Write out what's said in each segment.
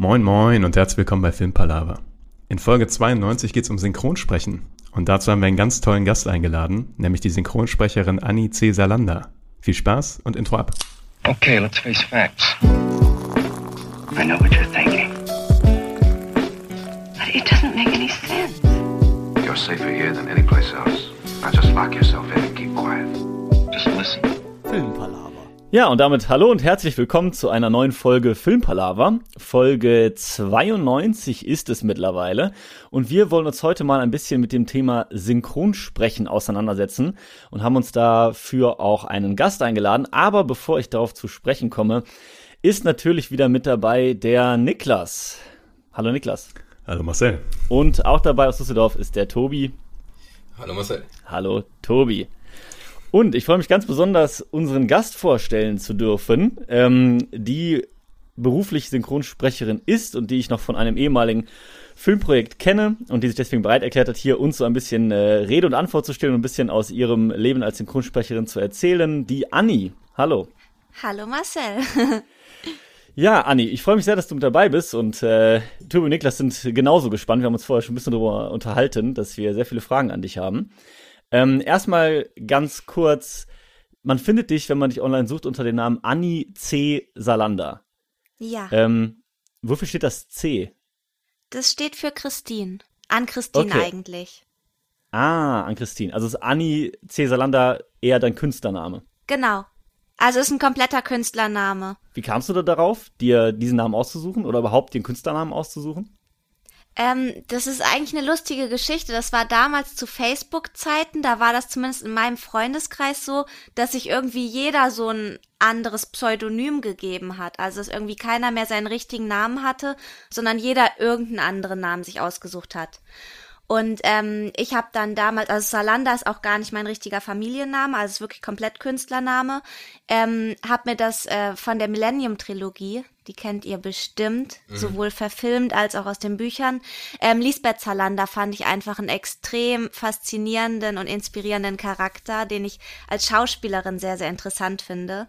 Moin moin und herzlich willkommen bei Filmpalava. In Folge 92 geht es um Synchronsprechen. Und dazu haben wir einen ganz tollen Gast eingeladen, nämlich die Synchronsprecherin Annie C. Salander. Viel Spaß und Intro ab. Okay, let's face facts. I know what you're thinking. But it doesn't make any sense. You're safer here than any place else. Now just lock yourself in and keep quiet. Just listen. Filmpalaver. Ja, und damit hallo und herzlich willkommen zu einer neuen Folge Filmpalaver. Folge 92 ist es mittlerweile. Und wir wollen uns heute mal ein bisschen mit dem Thema Synchronsprechen auseinandersetzen und haben uns dafür auch einen Gast eingeladen. Aber bevor ich darauf zu sprechen komme, ist natürlich wieder mit dabei der Niklas. Hallo Niklas. Hallo Marcel. Und auch dabei aus Düsseldorf ist der Tobi. Hallo Marcel. Hallo Tobi. Und ich freue mich ganz besonders, unseren Gast vorstellen zu dürfen, ähm, die beruflich Synchronsprecherin ist und die ich noch von einem ehemaligen Filmprojekt kenne und die sich deswegen bereit erklärt hat, hier uns so ein bisschen äh, Rede und Antwort zu stellen und ein bisschen aus ihrem Leben als Synchronsprecherin zu erzählen. Die Anni. Hallo. Hallo Marcel. Ja, Anni, ich freue mich sehr, dass du mit dabei bist und äh, Tobi und Niklas sind genauso gespannt. Wir haben uns vorher schon ein bisschen darüber unterhalten, dass wir sehr viele Fragen an dich haben. Ähm, erstmal ganz kurz, man findet dich, wenn man dich online sucht, unter dem Namen Anni C. Salander. Ja, Ähm, wofür steht das C? das steht für Christine. An Christine Okay. eigentlich. Ah, an Christine. Also ist Anni C. Salander eher dein Künstlername. Genau. Also ist ein kompletter Künstlername. Wie kamst du da darauf, dir diesen Namen auszusuchen oder überhaupt den Künstlernamen auszusuchen? Ähm, das ist eigentlich eine lustige Geschichte. Das war damals zu Facebook-Zeiten. Da war das zumindest in meinem Freundeskreis so, dass sich irgendwie jeder so ein anderes Pseudonym gegeben hat. Also dass irgendwie keiner mehr seinen richtigen Namen hatte, sondern jeder irgendeinen anderen Namen sich ausgesucht hat. Und ähm, ich habe dann damals, also Salander ist auch gar nicht mein richtiger Familienname, also ist wirklich komplett Künstlername, ähm, habe mir das äh, von der Millennium-Trilogie, die kennt ihr bestimmt, sowohl verfilmt als auch aus den Büchern. Ähm, Lisbeth Salander fand ich einfach einen extrem faszinierenden und inspirierenden Charakter, den ich als Schauspielerin sehr, sehr interessant finde.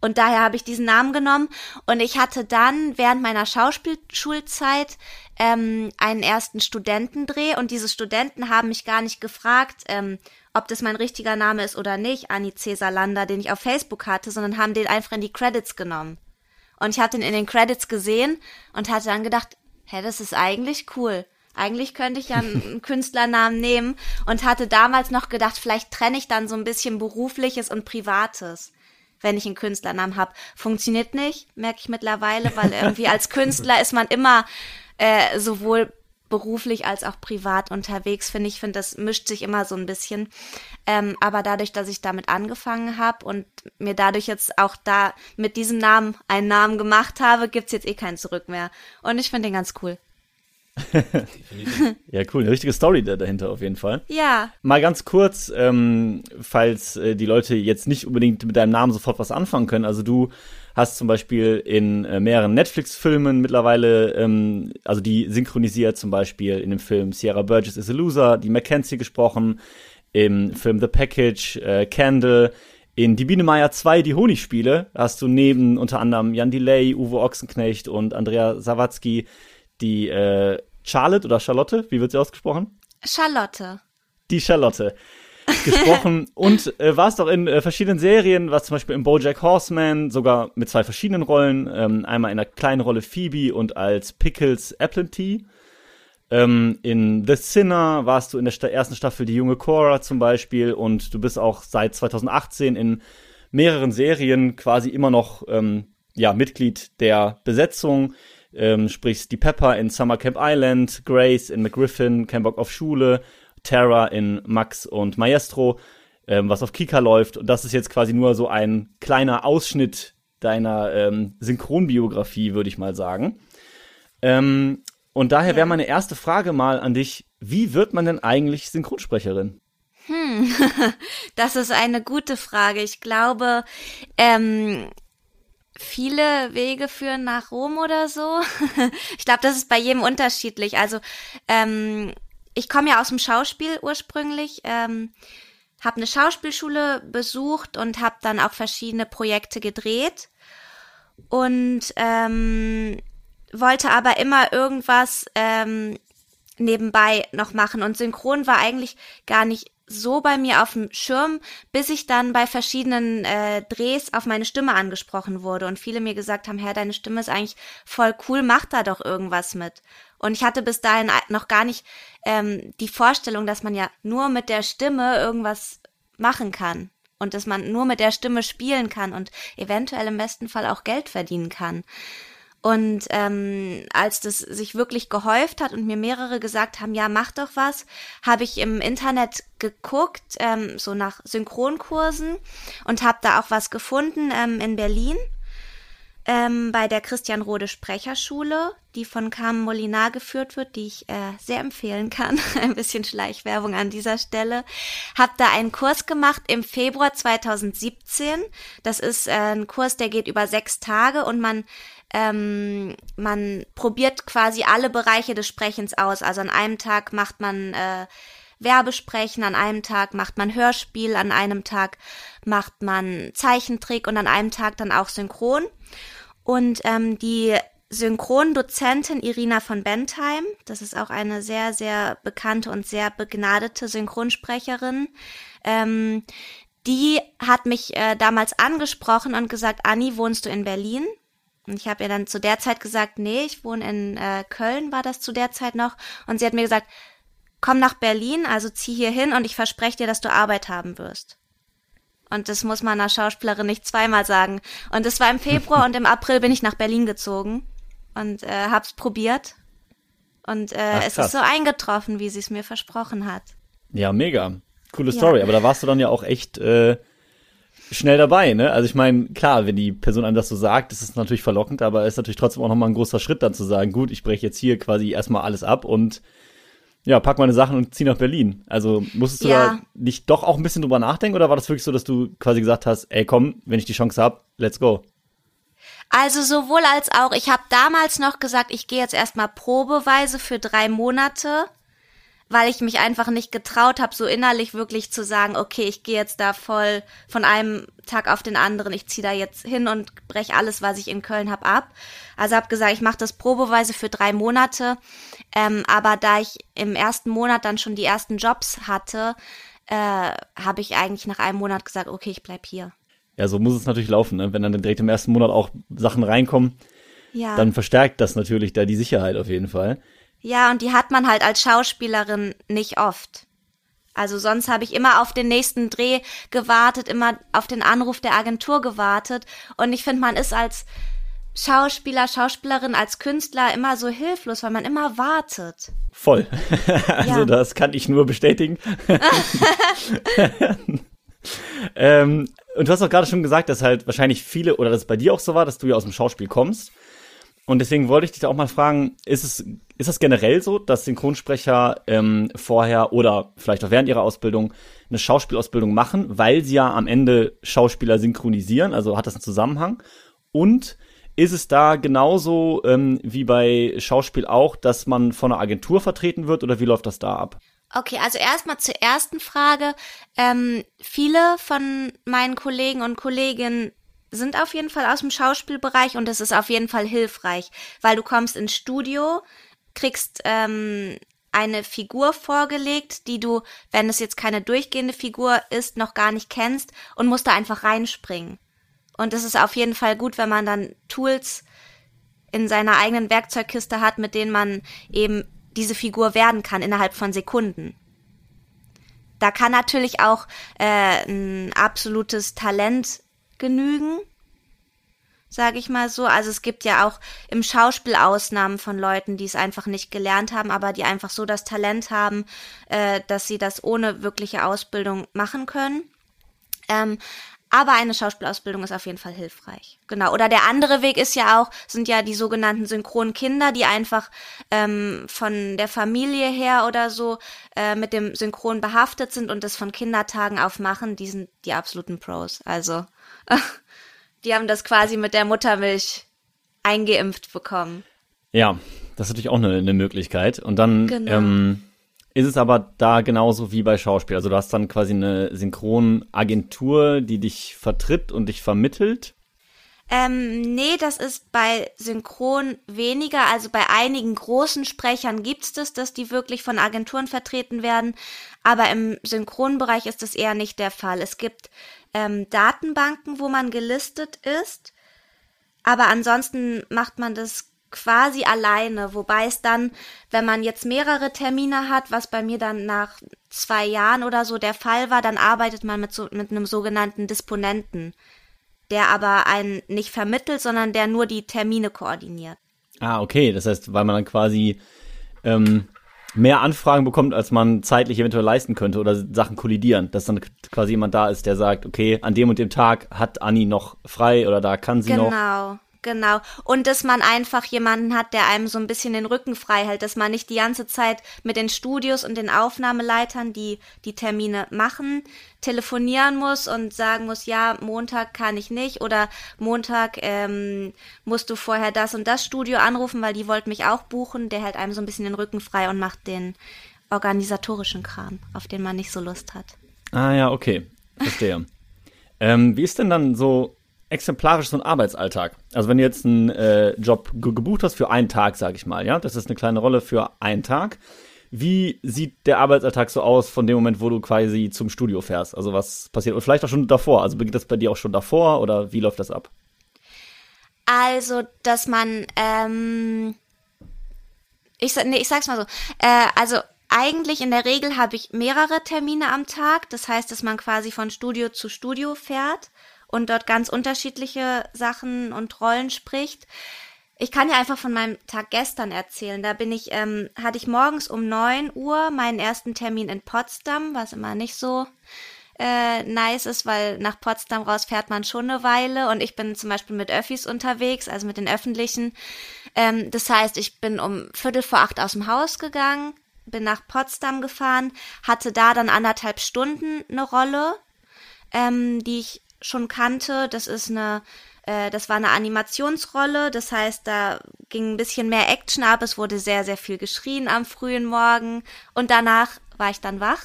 Und daher habe ich diesen Namen genommen. Und ich hatte dann während meiner Schauspielschulzeit ähm, einen ersten Studentendreh. Und diese Studenten haben mich gar nicht gefragt, ähm, ob das mein richtiger Name ist oder nicht, Anni Cäsar Lander, den ich auf Facebook hatte, sondern haben den einfach in die Credits genommen. Und ich habe den in den Credits gesehen und hatte dann gedacht, hä, das ist eigentlich cool. Eigentlich könnte ich ja einen Künstlernamen nehmen und hatte damals noch gedacht, vielleicht trenne ich dann so ein bisschen berufliches und privates wenn ich einen Künstlernamen habe. Funktioniert nicht, merke ich mittlerweile, weil irgendwie als Künstler ist man immer äh, sowohl beruflich als auch privat unterwegs, finde ich. finde, das mischt sich immer so ein bisschen. Ähm, aber dadurch, dass ich damit angefangen habe und mir dadurch jetzt auch da mit diesem Namen einen Namen gemacht habe, gibt's jetzt eh kein Zurück mehr. Und ich finde den ganz cool. Ja, cool. Eine richtige Story da dahinter auf jeden Fall. Ja, Mal ganz kurz, ähm, falls äh, die Leute jetzt nicht unbedingt mit deinem Namen sofort was anfangen können. Also du hast zum Beispiel in äh, mehreren Netflix-Filmen mittlerweile, ähm, also die synchronisiert zum Beispiel in dem Film Sierra Burgess is a Loser, die Mackenzie gesprochen, im Film The Package, äh, Candle, in Die Biene Meier 2, die Honigspiele, hast du neben unter anderem Jan Delay, Uwe Ochsenknecht und Andrea Sawatzki die äh, Charlotte oder Charlotte, wie wird sie ausgesprochen? Charlotte. die Charlotte gesprochen und äh, warst auch in äh, verschiedenen Serien, was zum Beispiel in BoJack Horseman, sogar mit zwei verschiedenen Rollen, ähm, einmal in einer kleinen Rolle Phoebe und als Pickles Applety. Ähm, in The Sinner warst du in der sta ersten Staffel die junge Cora zum Beispiel und du bist auch seit 2018 in mehreren Serien quasi immer noch ähm, ja, Mitglied der Besetzung. Ähm, sprichst die Pepper in Summer Camp Island, Grace in McGriffin, Kein Bock auf Schule, Tara in Max und Maestro, ähm, was auf Kika läuft. Und das ist jetzt quasi nur so ein kleiner Ausschnitt deiner ähm, Synchronbiografie, würde ich mal sagen. Ähm, und daher wäre meine erste Frage mal an dich, wie wird man denn eigentlich Synchronsprecherin? Das ist eine gute Frage. Ich glaube, ähm, viele Wege führen nach Rom oder so. ich glaube, das ist bei jedem unterschiedlich. Also ähm, ich komme ja aus dem Schauspiel ursprünglich, ähm, habe eine Schauspielschule besucht und habe dann auch verschiedene Projekte gedreht. Und ähm, wollte aber immer irgendwas ähm, nebenbei noch machen und Synchron war eigentlich gar nicht so bei mir auf dem Schirm, bis ich dann bei verschiedenen äh, Drehs auf meine Stimme angesprochen wurde und viele mir gesagt haben, Herr, deine Stimme ist eigentlich voll cool, mach da doch irgendwas mit. Und ich hatte bis dahin noch gar nicht ähm, die Vorstellung, dass man ja nur mit der Stimme irgendwas machen kann und dass man nur mit der Stimme spielen kann und eventuell im besten Fall auch Geld verdienen kann. Und ähm, als das sich wirklich gehäuft hat und mir mehrere gesagt haben, ja, mach doch was, habe ich im Internet geguckt, ähm, so nach Synchronkursen und habe da auch was gefunden ähm, in Berlin ähm, bei der Christian Rode Sprecherschule, die von Carmen Molinar geführt wird, die ich äh, sehr empfehlen kann. Ein bisschen Schleichwerbung an dieser Stelle. Hab da einen Kurs gemacht im Februar 2017. Das ist äh, ein Kurs, der geht über sechs Tage und man ähm, man probiert quasi alle Bereiche des Sprechens aus. Also an einem Tag macht man äh, Werbesprechen, an einem Tag macht man Hörspiel, an einem Tag macht man Zeichentrick und an einem Tag dann auch Synchron. Und ähm, die Synchrondozentin Irina von Bentheim, das ist auch eine sehr, sehr bekannte und sehr begnadete Synchronsprecherin, ähm, die hat mich äh, damals angesprochen und gesagt, Anni, wohnst du in Berlin? Und ich habe ihr dann zu der Zeit gesagt, nee, ich wohne in äh, Köln, war das zu der Zeit noch. Und sie hat mir gesagt, komm nach Berlin, also zieh hier hin und ich verspreche dir, dass du Arbeit haben wirst. Und das muss man einer Schauspielerin nicht zweimal sagen. Und es war im Februar und im April bin ich nach Berlin gezogen und äh, hab's probiert. Und äh, Ach, es ist so eingetroffen, wie sie es mir versprochen hat. Ja, mega. Coole Story. Ja. Aber da warst du dann ja auch echt äh, schnell dabei, ne? Also ich meine, klar, wenn die Person einem das so sagt, ist es natürlich verlockend, aber es ist natürlich trotzdem auch nochmal ein großer Schritt dann zu sagen, gut, ich breche jetzt hier quasi erstmal alles ab und ja, pack meine Sachen und zieh nach Berlin. Also musstest du ja. da nicht doch auch ein bisschen drüber nachdenken oder war das wirklich so, dass du quasi gesagt hast, ey komm, wenn ich die Chance hab, let's go? Also sowohl als auch, ich habe damals noch gesagt, ich gehe jetzt erstmal probeweise für drei Monate weil ich mich einfach nicht getraut habe, so innerlich wirklich zu sagen, okay, ich gehe jetzt da voll von einem Tag auf den anderen, ich ziehe da jetzt hin und breche alles, was ich in Köln habe, ab. Also habe gesagt, ich mache das probeweise für drei Monate. Ähm, aber da ich im ersten Monat dann schon die ersten Jobs hatte, äh, habe ich eigentlich nach einem Monat gesagt, okay, ich bleib hier. Ja, so muss es natürlich laufen, ne? wenn dann direkt im ersten Monat auch Sachen reinkommen. Ja. Dann verstärkt das natürlich da die Sicherheit auf jeden Fall. Ja, und die hat man halt als Schauspielerin nicht oft. Also sonst habe ich immer auf den nächsten Dreh gewartet, immer auf den Anruf der Agentur gewartet. Und ich finde, man ist als Schauspieler, Schauspielerin, als Künstler immer so hilflos, weil man immer wartet. Voll. also ja. das kann ich nur bestätigen. ähm, und du hast auch gerade schon gesagt, dass halt wahrscheinlich viele, oder dass es bei dir auch so war, dass du ja aus dem Schauspiel kommst. Und deswegen wollte ich dich da auch mal fragen, ist es, ist das generell so, dass Synchronsprecher ähm, vorher oder vielleicht auch während ihrer Ausbildung eine Schauspielausbildung machen, weil sie ja am Ende Schauspieler synchronisieren, also hat das einen Zusammenhang? Und ist es da genauso ähm, wie bei Schauspiel auch, dass man von einer Agentur vertreten wird oder wie läuft das da ab? Okay, also erstmal zur ersten Frage. Ähm, viele von meinen Kollegen und Kolleginnen sind auf jeden Fall aus dem Schauspielbereich und es ist auf jeden Fall hilfreich, weil du kommst ins Studio, kriegst ähm, eine Figur vorgelegt, die du, wenn es jetzt keine durchgehende Figur ist, noch gar nicht kennst und musst da einfach reinspringen. Und es ist auf jeden Fall gut, wenn man dann Tools in seiner eigenen Werkzeugkiste hat, mit denen man eben diese Figur werden kann innerhalb von Sekunden. Da kann natürlich auch äh, ein absolutes Talent genügen, sage ich mal so. Also es gibt ja auch im Schauspiel Ausnahmen von Leuten, die es einfach nicht gelernt haben, aber die einfach so das Talent haben, äh, dass sie das ohne wirkliche Ausbildung machen können. Ähm, aber eine Schauspielausbildung ist auf jeden Fall hilfreich. Genau. Oder der andere Weg ist ja auch, sind ja die sogenannten synchronen Kinder, die einfach ähm, von der Familie her oder so äh, mit dem Synchron behaftet sind und das von Kindertagen auf machen. Die sind die absoluten Pros. Also die haben das quasi mit der Muttermilch eingeimpft bekommen. Ja, das ist natürlich auch eine, eine Möglichkeit. Und dann genau. ähm, ist es aber da genauso wie bei Schauspiel. Also du hast dann quasi eine Synchronagentur, die dich vertritt und dich vermittelt. Ähm, nee, das ist bei Synchron weniger. Also bei einigen großen Sprechern gibt's das, dass die wirklich von Agenturen vertreten werden. Aber im Synchronbereich ist das eher nicht der Fall. Es gibt ähm, Datenbanken, wo man gelistet ist. Aber ansonsten macht man das quasi alleine, wobei es dann, wenn man jetzt mehrere Termine hat, was bei mir dann nach zwei Jahren oder so der Fall war, dann arbeitet man mit so mit einem sogenannten Disponenten der aber einen nicht vermittelt, sondern der nur die Termine koordiniert. Ah, okay. Das heißt, weil man dann quasi ähm, mehr Anfragen bekommt, als man zeitlich eventuell leisten könnte oder Sachen kollidieren, dass dann quasi jemand da ist, der sagt, okay, an dem und dem Tag hat Anni noch frei oder da kann sie genau. noch. Genau. Genau. Und dass man einfach jemanden hat, der einem so ein bisschen den Rücken frei hält, dass man nicht die ganze Zeit mit den Studios und den Aufnahmeleitern, die die Termine machen, telefonieren muss und sagen muss, ja, Montag kann ich nicht oder Montag ähm, musst du vorher das und das Studio anrufen, weil die wollten mich auch buchen. Der hält einem so ein bisschen den Rücken frei und macht den organisatorischen Kram, auf den man nicht so Lust hat. Ah ja, okay. Verstehe. ähm, wie ist denn dann so exemplarisch so ein Arbeitsalltag. Also wenn du jetzt einen äh, Job ge gebucht hast für einen Tag, sage ich mal, ja, das ist eine kleine Rolle für einen Tag. Wie sieht der Arbeitsalltag so aus von dem Moment, wo du quasi zum Studio fährst? Also was passiert? Und vielleicht auch schon davor. Also beginnt das bei dir auch schon davor oder wie läuft das ab? Also, dass man, ähm, ich, nee, ich sag's mal so, äh, also eigentlich in der Regel habe ich mehrere Termine am Tag. Das heißt, dass man quasi von Studio zu Studio fährt und dort ganz unterschiedliche Sachen und Rollen spricht. Ich kann ja einfach von meinem Tag gestern erzählen. Da bin ich, ähm, hatte ich morgens um neun Uhr meinen ersten Termin in Potsdam, was immer nicht so äh, nice ist, weil nach Potsdam raus fährt man schon eine Weile und ich bin zum Beispiel mit Öffis unterwegs, also mit den öffentlichen. Ähm, das heißt, ich bin um Viertel vor acht aus dem Haus gegangen, bin nach Potsdam gefahren, hatte da dann anderthalb Stunden eine Rolle, ähm, die ich schon kannte. Das ist eine, äh, das war eine Animationsrolle. Das heißt, da ging ein bisschen mehr Action ab. Es wurde sehr, sehr viel geschrien am frühen Morgen. Und danach war ich dann wach.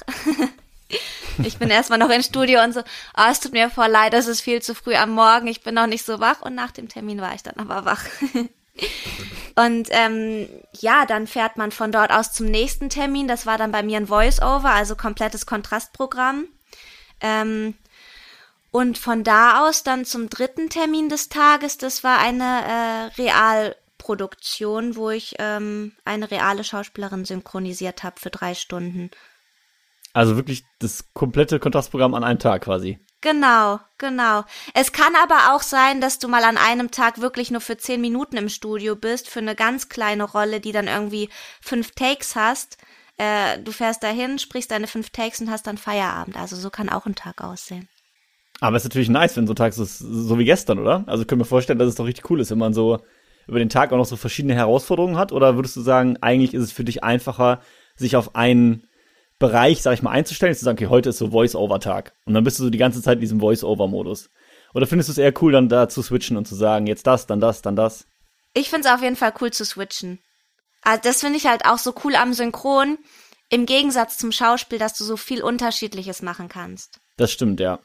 ich bin erstmal noch ins Studio und so, oh, es tut mir voll leid, es ist viel zu früh am Morgen, ich bin noch nicht so wach und nach dem Termin war ich dann aber wach. und ähm, ja, dann fährt man von dort aus zum nächsten Termin. Das war dann bei mir ein Voice-Over, also komplettes Kontrastprogramm. Ähm, und von da aus dann zum dritten Termin des Tages, das war eine äh, Realproduktion, wo ich ähm, eine reale Schauspielerin synchronisiert habe für drei Stunden. Also wirklich das komplette Kontrastprogramm an einem Tag quasi. Genau, genau. Es kann aber auch sein, dass du mal an einem Tag wirklich nur für zehn Minuten im Studio bist, für eine ganz kleine Rolle, die dann irgendwie fünf Takes hast. Äh, du fährst dahin, sprichst deine fünf Takes und hast dann Feierabend. Also so kann auch ein Tag aussehen. Aber es ist natürlich nice, wenn so ein Tag ist, so wie gestern, oder? Also ich könnte mir vorstellen, dass es doch richtig cool ist, wenn man so über den Tag auch noch so verschiedene Herausforderungen hat. Oder würdest du sagen, eigentlich ist es für dich einfacher, sich auf einen Bereich, sag ich mal, einzustellen, zu sagen, okay, heute ist so Voice-Over-Tag. Und dann bist du so die ganze Zeit in diesem Voice-Over-Modus. Oder findest du es eher cool, dann da zu switchen und zu sagen, jetzt das, dann das, dann das? Ich finde es auf jeden Fall cool zu switchen. Also das finde ich halt auch so cool am Synchron, im Gegensatz zum Schauspiel, dass du so viel Unterschiedliches machen kannst. Das stimmt, ja.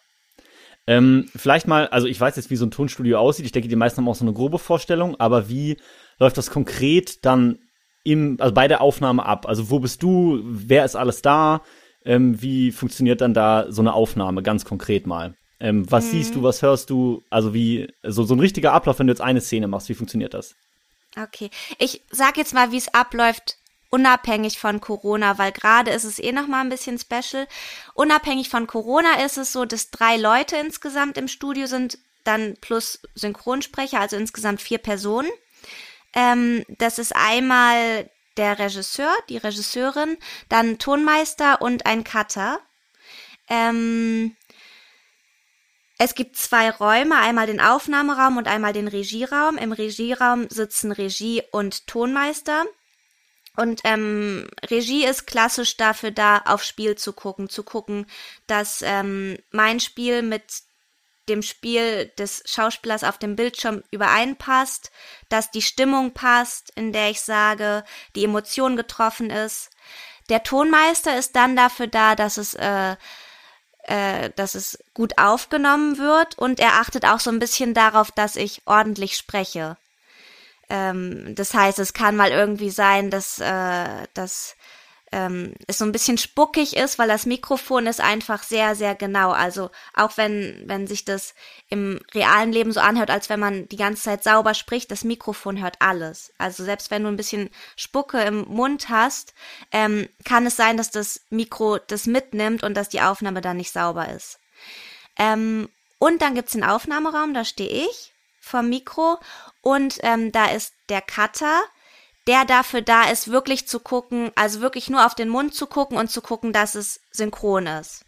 Ähm, vielleicht mal, also ich weiß jetzt, wie so ein Tonstudio aussieht. Ich denke, die meisten haben auch so eine grobe Vorstellung, aber wie läuft das konkret dann im, also bei der Aufnahme ab? Also wo bist du? Wer ist alles da? Ähm, wie funktioniert dann da so eine Aufnahme ganz konkret mal? Ähm, was mhm. siehst du, was hörst du? Also wie, so, so ein richtiger Ablauf, wenn du jetzt eine Szene machst, wie funktioniert das? Okay. Ich sag jetzt mal, wie es abläuft, unabhängig von Corona, weil gerade ist es eh noch mal ein bisschen special. Unabhängig von Corona ist es so, dass drei Leute insgesamt im Studio sind, dann plus Synchronsprecher, also insgesamt vier Personen. Ähm, das ist einmal der Regisseur, die Regisseurin, dann Tonmeister und ein Cutter. Ähm, es gibt zwei Räume, einmal den Aufnahmeraum und einmal den Regieraum. Im Regieraum sitzen Regie und Tonmeister. Und ähm, Regie ist klassisch dafür da, auf Spiel zu gucken, zu gucken, dass ähm, mein Spiel mit dem Spiel des Schauspielers auf dem Bildschirm übereinpasst, dass die Stimmung passt, in der ich sage, die Emotion getroffen ist. Der Tonmeister ist dann dafür da, dass es äh, äh, dass es gut aufgenommen wird und er achtet auch so ein bisschen darauf, dass ich ordentlich spreche. Ähm, das heißt, es kann mal irgendwie sein, dass, äh, dass ähm, es so ein bisschen spuckig ist, weil das Mikrofon ist einfach sehr, sehr genau. Also auch wenn, wenn sich das im realen Leben so anhört, als wenn man die ganze Zeit sauber spricht, das Mikrofon hört alles. Also selbst wenn du ein bisschen Spucke im Mund hast, ähm, kann es sein, dass das Mikro das mitnimmt und dass die Aufnahme dann nicht sauber ist. Ähm, und dann gibt's den Aufnahmeraum, da stehe ich vom Mikro und ähm, da ist der Cutter, der dafür da ist, wirklich zu gucken, also wirklich nur auf den Mund zu gucken und zu gucken, dass es synchron ist.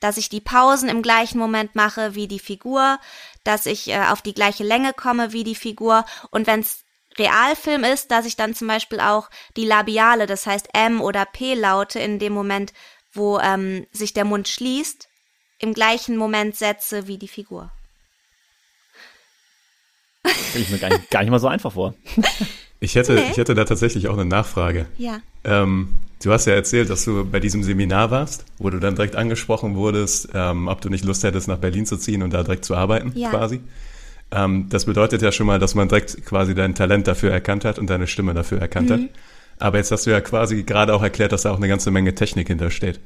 Dass ich die Pausen im gleichen Moment mache wie die Figur, dass ich äh, auf die gleiche Länge komme wie die Figur und wenn es Realfilm ist, dass ich dann zum Beispiel auch die Labiale, das heißt M oder P-Laute in dem Moment, wo ähm, sich der Mund schließt, im gleichen Moment setze wie die Figur. Stelle ich mir gar nicht, gar nicht mal so einfach vor. Ich hätte, nee. ich hätte da tatsächlich auch eine Nachfrage. Ja. Ähm, du hast ja erzählt, dass du bei diesem Seminar warst, wo du dann direkt angesprochen wurdest, ähm, ob du nicht Lust hättest, nach Berlin zu ziehen und da direkt zu arbeiten, ja. quasi. Ähm, das bedeutet ja schon mal, dass man direkt quasi dein Talent dafür erkannt hat und deine Stimme dafür erkannt mhm. hat. Aber jetzt hast du ja quasi gerade auch erklärt, dass da auch eine ganze Menge Technik hintersteht.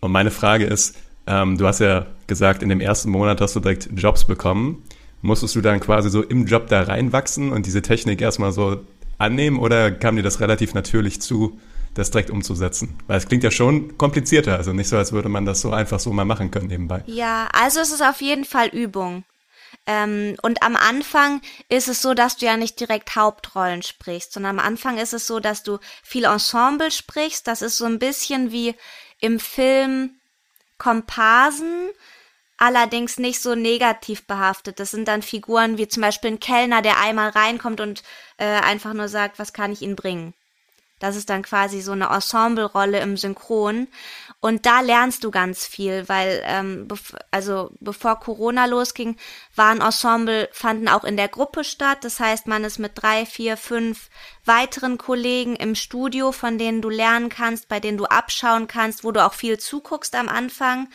Und meine Frage ist, ähm, du hast ja gesagt, in dem ersten Monat hast du direkt Jobs bekommen musstest du dann quasi so im Job da reinwachsen und diese Technik erstmal so annehmen oder kam dir das relativ natürlich zu, das direkt umzusetzen? Weil es klingt ja schon komplizierter, also nicht so, als würde man das so einfach so mal machen können nebenbei. Ja, also es ist auf jeden Fall Übung. Ähm, und am Anfang ist es so, dass du ja nicht direkt Hauptrollen sprichst, sondern am Anfang ist es so, dass du viel Ensemble sprichst. Das ist so ein bisschen wie im Film Komparsen allerdings nicht so negativ behaftet. Das sind dann Figuren wie zum Beispiel ein Kellner, der einmal reinkommt und äh, einfach nur sagt, was kann ich Ihnen bringen. Das ist dann quasi so eine Ensemble-Rolle im Synchron. Und da lernst du ganz viel, weil ähm, bev also bevor Corona losging, waren Ensemble, fanden auch in der Gruppe statt. Das heißt, man ist mit drei, vier, fünf weiteren Kollegen im Studio, von denen du lernen kannst, bei denen du abschauen kannst, wo du auch viel zuguckst am Anfang.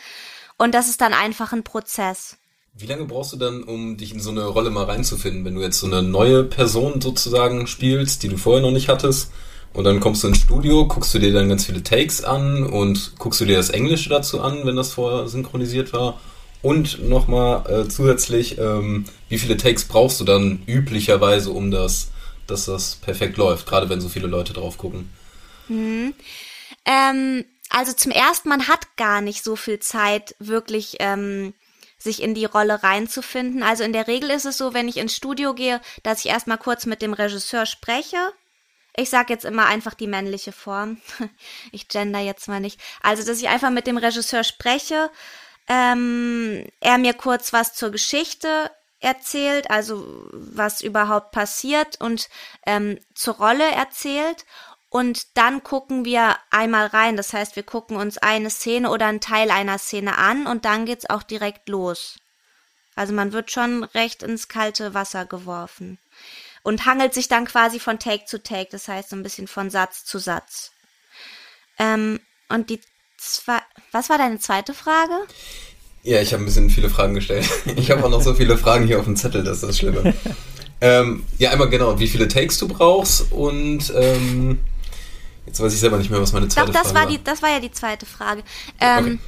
Und das ist dann einfach ein Prozess. Wie lange brauchst du dann, um dich in so eine Rolle mal reinzufinden, wenn du jetzt so eine neue Person sozusagen spielst, die du vorher noch nicht hattest? Und dann kommst du ins Studio, guckst du dir dann ganz viele Takes an und guckst du dir das Englische dazu an, wenn das vorher synchronisiert war. Und nochmal äh, zusätzlich, ähm, wie viele Takes brauchst du dann üblicherweise, um das, dass das perfekt läuft, gerade wenn so viele Leute drauf gucken? Mhm. Ähm, also zum ersten, man hat gar nicht so viel Zeit, wirklich ähm, sich in die Rolle reinzufinden. Also in der Regel ist es so, wenn ich ins Studio gehe, dass ich erstmal kurz mit dem Regisseur spreche. Ich sage jetzt immer einfach die männliche Form. ich gender jetzt mal nicht. Also, dass ich einfach mit dem Regisseur spreche, ähm, er mir kurz was zur Geschichte erzählt, also was überhaupt passiert und ähm, zur Rolle erzählt und dann gucken wir einmal rein. Das heißt, wir gucken uns eine Szene oder einen Teil einer Szene an und dann geht's auch direkt los. Also man wird schon recht ins kalte Wasser geworfen und hangelt sich dann quasi von Take zu Take. Das heißt so ein bisschen von Satz zu Satz. Ähm, und die zwei, was war deine zweite Frage? Ja, ich habe ein bisschen viele Fragen gestellt. Ich habe auch noch so viele Fragen hier auf dem Zettel, das ist das Schlimme. ähm, ja, einmal genau, wie viele Takes du brauchst und ähm, Jetzt weiß ich selber nicht mehr, was meine zweite Doch, das Frage war. Die, das war ja die zweite Frage. Ähm, okay.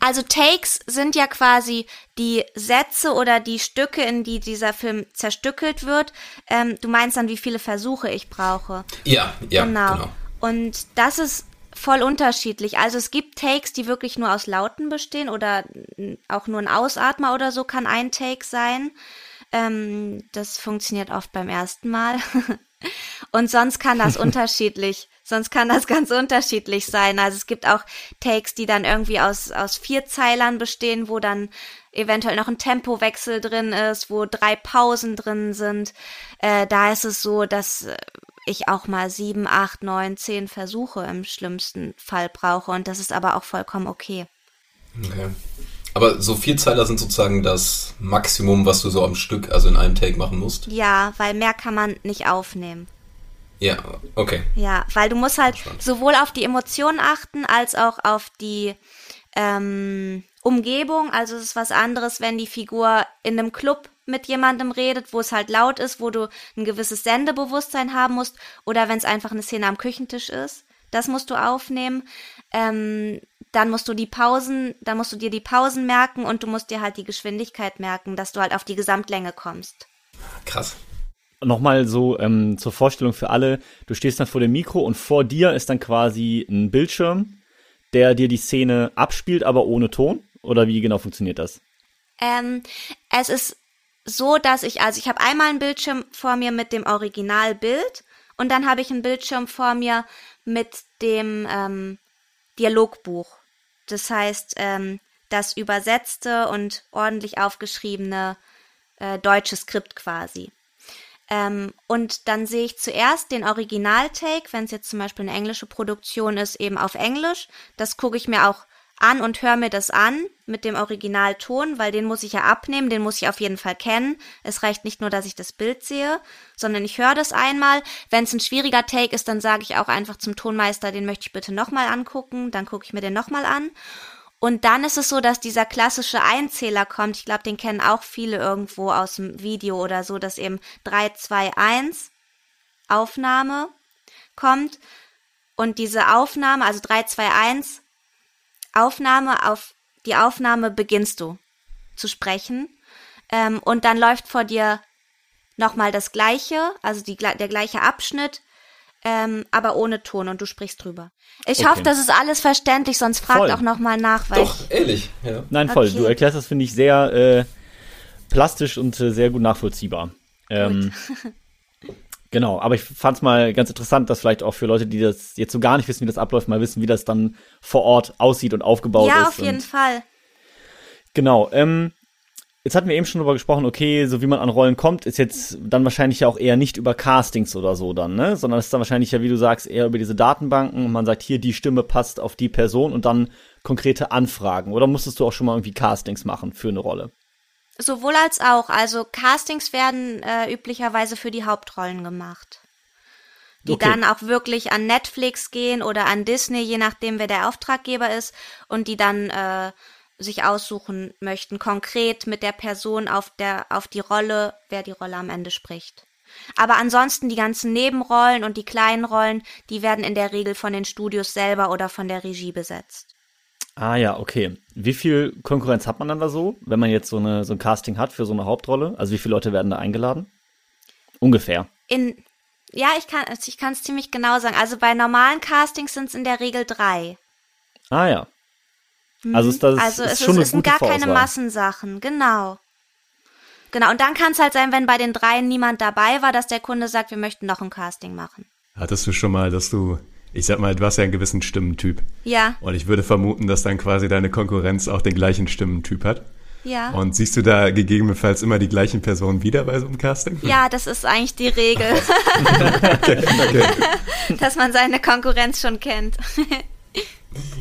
Also Takes sind ja quasi die Sätze oder die Stücke, in die dieser Film zerstückelt wird. Ähm, du meinst dann, wie viele Versuche ich brauche? Ja, ja, genau. genau. Und das ist voll unterschiedlich. Also es gibt Takes, die wirklich nur aus Lauten bestehen oder auch nur ein Ausatmer oder so kann ein Take sein. Ähm, das funktioniert oft beim ersten Mal. Und sonst kann das unterschiedlich, sonst kann das ganz unterschiedlich sein. Also es gibt auch Takes, die dann irgendwie aus, aus vier Zeilern bestehen, wo dann eventuell noch ein Tempowechsel drin ist, wo drei Pausen drin sind. Äh, da ist es so, dass ich auch mal sieben, acht, neun, zehn Versuche im schlimmsten Fall brauche. Und das ist aber auch vollkommen okay. Okay. Aber so vier Zeiler sind sozusagen das Maximum, was du so am Stück, also in einem Take machen musst? Ja, weil mehr kann man nicht aufnehmen. Ja, okay. Ja, weil du musst halt sowohl auf die Emotionen achten, als auch auf die ähm, Umgebung, also es ist was anderes, wenn die Figur in einem Club mit jemandem redet, wo es halt laut ist, wo du ein gewisses Sendebewusstsein haben musst, oder wenn es einfach eine Szene am Küchentisch ist. Das musst du aufnehmen. Ähm, dann musst du die Pausen, dann musst du dir die Pausen merken und du musst dir halt die Geschwindigkeit merken, dass du halt auf die Gesamtlänge kommst. Krass. Nochmal so ähm, zur Vorstellung für alle, du stehst dann vor dem Mikro und vor dir ist dann quasi ein Bildschirm, der dir die Szene abspielt, aber ohne Ton? Oder wie genau funktioniert das? Ähm, es ist so, dass ich, also ich habe einmal einen Bildschirm vor mir mit dem Originalbild und dann habe ich einen Bildschirm vor mir mit dem ähm, Dialogbuch. Das heißt, ähm, das übersetzte und ordentlich aufgeschriebene äh, deutsche Skript quasi. Ähm, und dann sehe ich zuerst den Original-Take, wenn es jetzt zum Beispiel eine englische Produktion ist, eben auf Englisch. Das gucke ich mir auch an und höre mir das an mit dem Originalton, weil den muss ich ja abnehmen, den muss ich auf jeden Fall kennen. Es reicht nicht nur, dass ich das Bild sehe, sondern ich höre das einmal. Wenn es ein schwieriger Take ist, dann sage ich auch einfach zum Tonmeister, den möchte ich bitte nochmal angucken, dann gucke ich mir den nochmal an. Und dann ist es so, dass dieser klassische Einzähler kommt. Ich glaube, den kennen auch viele irgendwo aus dem Video oder so, dass eben 3, 2, 1 Aufnahme kommt. Und diese Aufnahme, also 3, 2, 1 Aufnahme, auf die Aufnahme beginnst du zu sprechen. Ähm, und dann läuft vor dir nochmal das gleiche, also die, der gleiche Abschnitt, ähm, aber ohne Ton und du sprichst drüber. Ich okay. hoffe, das ist alles verständlich, sonst fragt voll. auch nochmal nach. Weil Doch, ehrlich. Ja. Nein, voll. Okay. Du erklärst das, finde ich, sehr äh, plastisch und äh, sehr gut nachvollziehbar. Ähm, Genau, aber ich fand es mal ganz interessant, dass vielleicht auch für Leute, die das jetzt so gar nicht wissen, wie das abläuft, mal wissen, wie das dann vor Ort aussieht und aufgebaut ja, ist. Ja, auf jeden Fall. Genau. Ähm, jetzt hatten wir eben schon darüber gesprochen, okay, so wie man an Rollen kommt, ist jetzt dann wahrscheinlich ja auch eher nicht über Castings oder so dann, ne? Sondern es ist dann wahrscheinlich ja, wie du sagst, eher über diese Datenbanken und man sagt, hier, die Stimme passt auf die Person und dann konkrete Anfragen. Oder musstest du auch schon mal irgendwie Castings machen für eine Rolle? Sowohl als auch. Also Castings werden äh, üblicherweise für die Hauptrollen gemacht. Die okay. dann auch wirklich an Netflix gehen oder an Disney, je nachdem, wer der Auftraggeber ist, und die dann äh, sich aussuchen möchten, konkret mit der Person auf der, auf die Rolle, wer die Rolle am Ende spricht. Aber ansonsten die ganzen Nebenrollen und die kleinen Rollen, die werden in der Regel von den Studios selber oder von der Regie besetzt. Ah ja, okay. Wie viel Konkurrenz hat man dann da so, wenn man jetzt so, eine, so ein Casting hat für so eine Hauptrolle? Also wie viele Leute werden da eingeladen? Ungefähr. In ja, ich kann also ich kann es ziemlich genau sagen. Also bei normalen Castings sind es in der Regel drei. Ah ja. Mhm. Also ist das also ist es schon ist, eine es sind gar Vorauswahl. keine Massensachen, genau. Genau, und dann kann es halt sein, wenn bei den dreien niemand dabei war, dass der Kunde sagt, wir möchten noch ein Casting machen. Hattest du schon mal, dass du ich sag mal, du hast ja einen gewissen Stimmentyp. Ja. Und ich würde vermuten, dass dann quasi deine Konkurrenz auch den gleichen Stimmentyp hat. Ja. Und siehst du da gegebenenfalls immer die gleichen Personen wieder bei so einem Casting? Ja, das ist eigentlich die Regel. okay, okay. Dass man seine Konkurrenz schon kennt.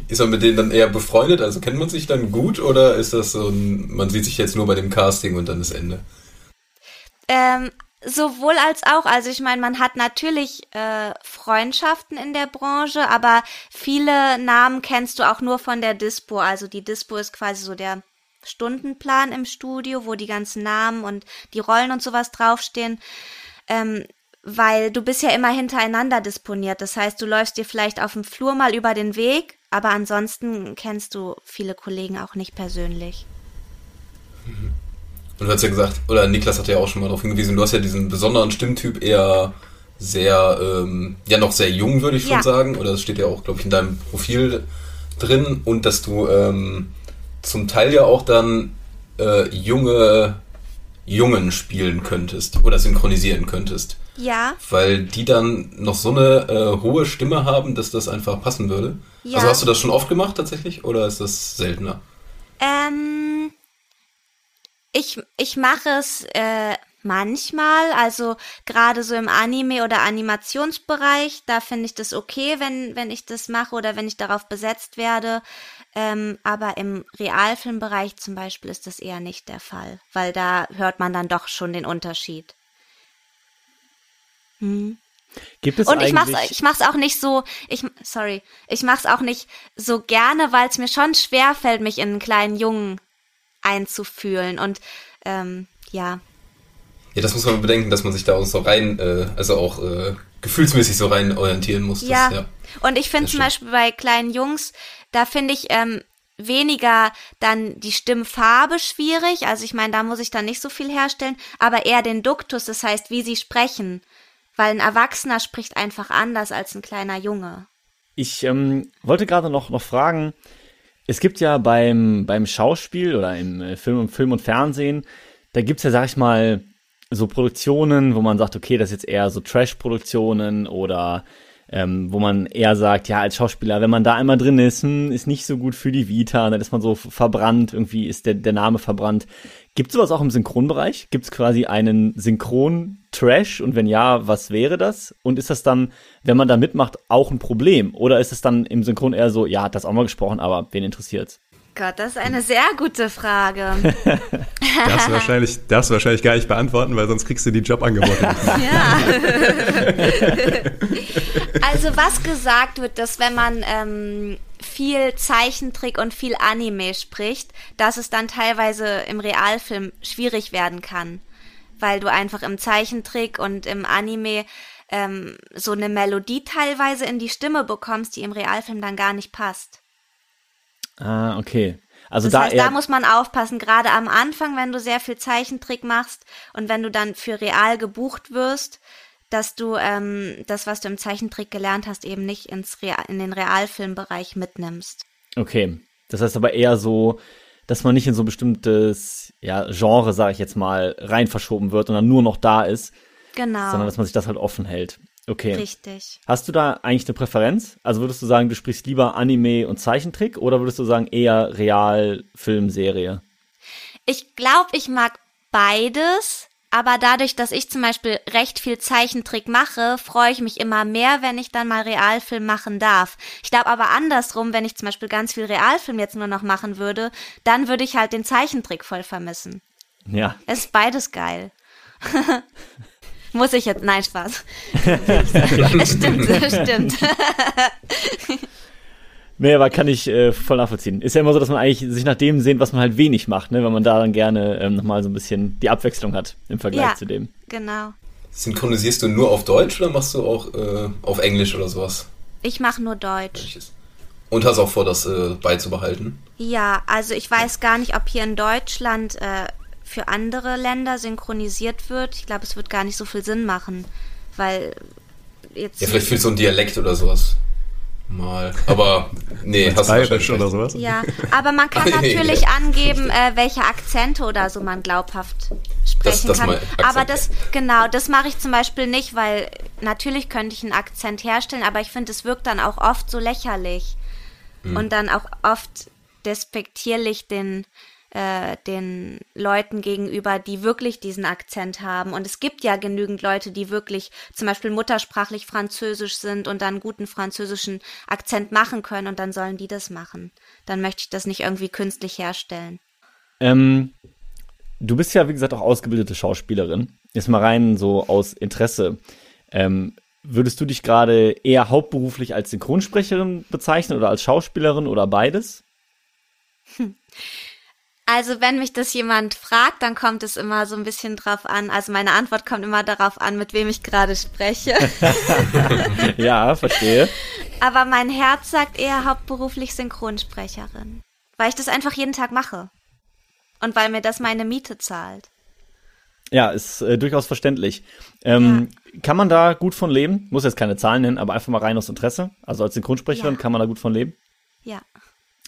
Ist man mit denen dann eher befreundet? Also kennt man sich dann gut oder ist das so ein, man sieht sich jetzt nur bei dem Casting und dann ist Ende? Ähm, Sowohl als auch. Also ich meine, man hat natürlich äh, Freundschaften in der Branche, aber viele Namen kennst du auch nur von der Dispo. Also die Dispo ist quasi so der Stundenplan im Studio, wo die ganzen Namen und die Rollen und sowas draufstehen. Ähm, weil du bist ja immer hintereinander disponiert. Das heißt, du läufst dir vielleicht auf dem Flur mal über den Weg, aber ansonsten kennst du viele Kollegen auch nicht persönlich. Mhm. Und du hast ja gesagt, oder Niklas hat ja auch schon mal darauf hingewiesen, du hast ja diesen besonderen Stimmtyp eher sehr, ähm, ja noch sehr jung, würde ich schon ja. sagen. Oder das steht ja auch, glaube ich, in deinem Profil drin. Und dass du ähm, zum Teil ja auch dann äh, junge Jungen spielen könntest oder synchronisieren könntest. Ja. Weil die dann noch so eine äh, hohe Stimme haben, dass das einfach passen würde. Ja. Also hast du das schon oft gemacht tatsächlich oder ist das seltener? Ähm, ich, ich mache es äh, manchmal, also gerade so im Anime- oder Animationsbereich, da finde ich das okay, wenn, wenn ich das mache oder wenn ich darauf besetzt werde. Ähm, aber im Realfilmbereich zum Beispiel ist das eher nicht der Fall, weil da hört man dann doch schon den Unterschied. Hm. Gibt es Und ich mach's, ich mach's auch nicht so, ich, sorry, ich mach's auch nicht so gerne, weil es mir schon schwer fällt, mich in einen kleinen Jungen einzufühlen. Und ähm, ja. Ja, das muss man bedenken, dass man sich da auch so rein, äh, also auch äh, gefühlsmäßig so rein orientieren muss. Ja. Das, ja. Und ich finde zum stimmt. Beispiel bei kleinen Jungs, da finde ich ähm, weniger dann die Stimmfarbe schwierig. Also ich meine, da muss ich dann nicht so viel herstellen, aber eher den Duktus, das heißt, wie sie sprechen. Weil ein Erwachsener spricht einfach anders als ein kleiner Junge. Ich ähm, wollte gerade noch, noch fragen, es gibt ja beim, beim Schauspiel oder im äh, Film, Film und Fernsehen, da gibt's ja, sag ich mal, so Produktionen, wo man sagt, okay, das ist jetzt eher so Trash-Produktionen oder ähm, wo man eher sagt, ja, als Schauspieler, wenn man da einmal drin ist, hm, ist nicht so gut für die Vita, dann ist man so verbrannt, irgendwie ist der, der Name verbrannt. Gibt's sowas auch im Synchronbereich? Gibt's quasi einen Synchron-Trash? Und wenn ja, was wäre das? Und ist das dann, wenn man da mitmacht, auch ein Problem? Oder ist es dann im Synchron eher so, ja, hat das auch mal gesprochen, aber wen interessiert's? Gott, das ist eine sehr gute Frage. Darfst du wahrscheinlich, darfst du wahrscheinlich gar nicht beantworten, weil sonst kriegst du die Jobangebote. Ja. also was gesagt wird, dass wenn man ähm, viel Zeichentrick und viel Anime spricht, dass es dann teilweise im Realfilm schwierig werden kann, weil du einfach im Zeichentrick und im Anime ähm, so eine Melodie teilweise in die Stimme bekommst, die im Realfilm dann gar nicht passt. Ah, okay. Also Das da heißt, da muss man aufpassen, gerade am Anfang, wenn du sehr viel Zeichentrick machst und wenn du dann für real gebucht wirst, dass du ähm, das, was du im Zeichentrick gelernt hast, eben nicht ins Real, in den Realfilmbereich mitnimmst. Okay. Das heißt aber eher so, dass man nicht in so ein bestimmtes ja, Genre, sage ich jetzt mal, rein verschoben wird und dann nur noch da ist, Genau. sondern dass man sich das halt offen hält. Okay. Richtig. Hast du da eigentlich eine Präferenz? Also würdest du sagen, du sprichst lieber Anime und Zeichentrick oder würdest du sagen eher Real, Film, Serie? Ich glaube, ich mag beides, aber dadurch, dass ich zum Beispiel recht viel Zeichentrick mache, freue ich mich immer mehr, wenn ich dann mal Realfilm machen darf. Ich glaube aber andersrum, wenn ich zum Beispiel ganz viel Realfilm jetzt nur noch machen würde, dann würde ich halt den Zeichentrick voll vermissen. Ja. Es ist beides geil. Muss ich jetzt? Nein, Spaß. stimmt, stimmt. Nee, aber kann ich äh, voll nachvollziehen. Ist ja immer so, dass man eigentlich sich nach dem sehnt, was man halt wenig macht, ne? Weil man da dann gerne ähm, nochmal so ein bisschen die Abwechslung hat im Vergleich Ja. zu dem. Genau. Synchronisierst du nur auf Deutsch oder machst du auch äh, auf Englisch oder sowas? Ich mache nur Deutsch. Und hast auch vor, das äh, beizubehalten? Ja, also ich weiß gar nicht, ob hier in Deutschland äh, für andere Länder synchronisiert wird. Ich glaube, es wird gar nicht so viel Sinn machen, weil jetzt. Ja, vielleicht du so ein Dialekt oder sowas. Mal. Aber nee, hast du Bayerisch wahrscheinlich oder sowas? Ja, aber man kann nee, natürlich angeben, äh, welche Akzente oder so man glaubhaft sprechen das kann. mal Akzent, aber das, genau, das mache ich zum Beispiel nicht, weil natürlich könnte ich einen Akzent herstellen, aber ich finde, es wirkt dann auch oft so lächerlich Hm. und dann auch oft despektierlich den äh, den Leuten gegenüber, die wirklich diesen Akzent haben. Und es gibt ja genügend Leute, die wirklich zum Beispiel muttersprachlich Französisch sind und dann einen guten französischen Akzent machen können und dann sollen die das machen. Dann möchte ich das nicht irgendwie künstlich herstellen. Ähm, du bist ja, wie gesagt, auch ausgebildete Schauspielerin. Jetzt mal rein so aus Interesse. Ähm, würdest du dich gerade eher hauptberuflich als Synchronsprecherin bezeichnen oder als Schauspielerin oder beides? Also wenn mich das jemand fragt, dann kommt es immer so ein bisschen drauf an. Also meine Antwort kommt immer darauf an, mit wem ich gerade spreche. ja, verstehe. Aber mein Herz sagt eher hauptberuflich Synchronsprecherin. Weil ich das einfach jeden Tag mache. Und weil mir das meine Miete zahlt. Ja, ist äh, durchaus verständlich. Ähm, Kann man da gut von leben? Muss jetzt keine Zahlen nennen, aber einfach mal rein aus Interesse. Also als Synchronsprecherin Ja. kann man da gut von leben. Ja.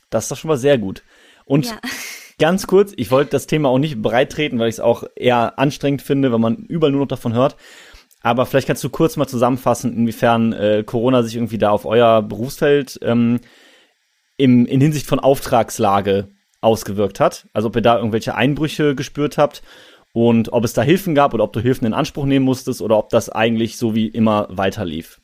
Das ist doch schon mal sehr gut. Und Ja. Ganz kurz, ich wollte das Thema auch nicht breit treten, weil ich es auch eher anstrengend finde, wenn man überall nur noch davon hört. Aber vielleicht kannst du kurz mal zusammenfassen, inwiefern äh, Corona sich irgendwie da auf euer Berufsfeld ähm, im, in Hinsicht von Auftragslage ausgewirkt hat. Also ob ihr da irgendwelche Einbrüche gespürt habt und ob es da Hilfen gab oder ob du Hilfen in Anspruch nehmen musstest oder ob das eigentlich so wie immer weiterlief.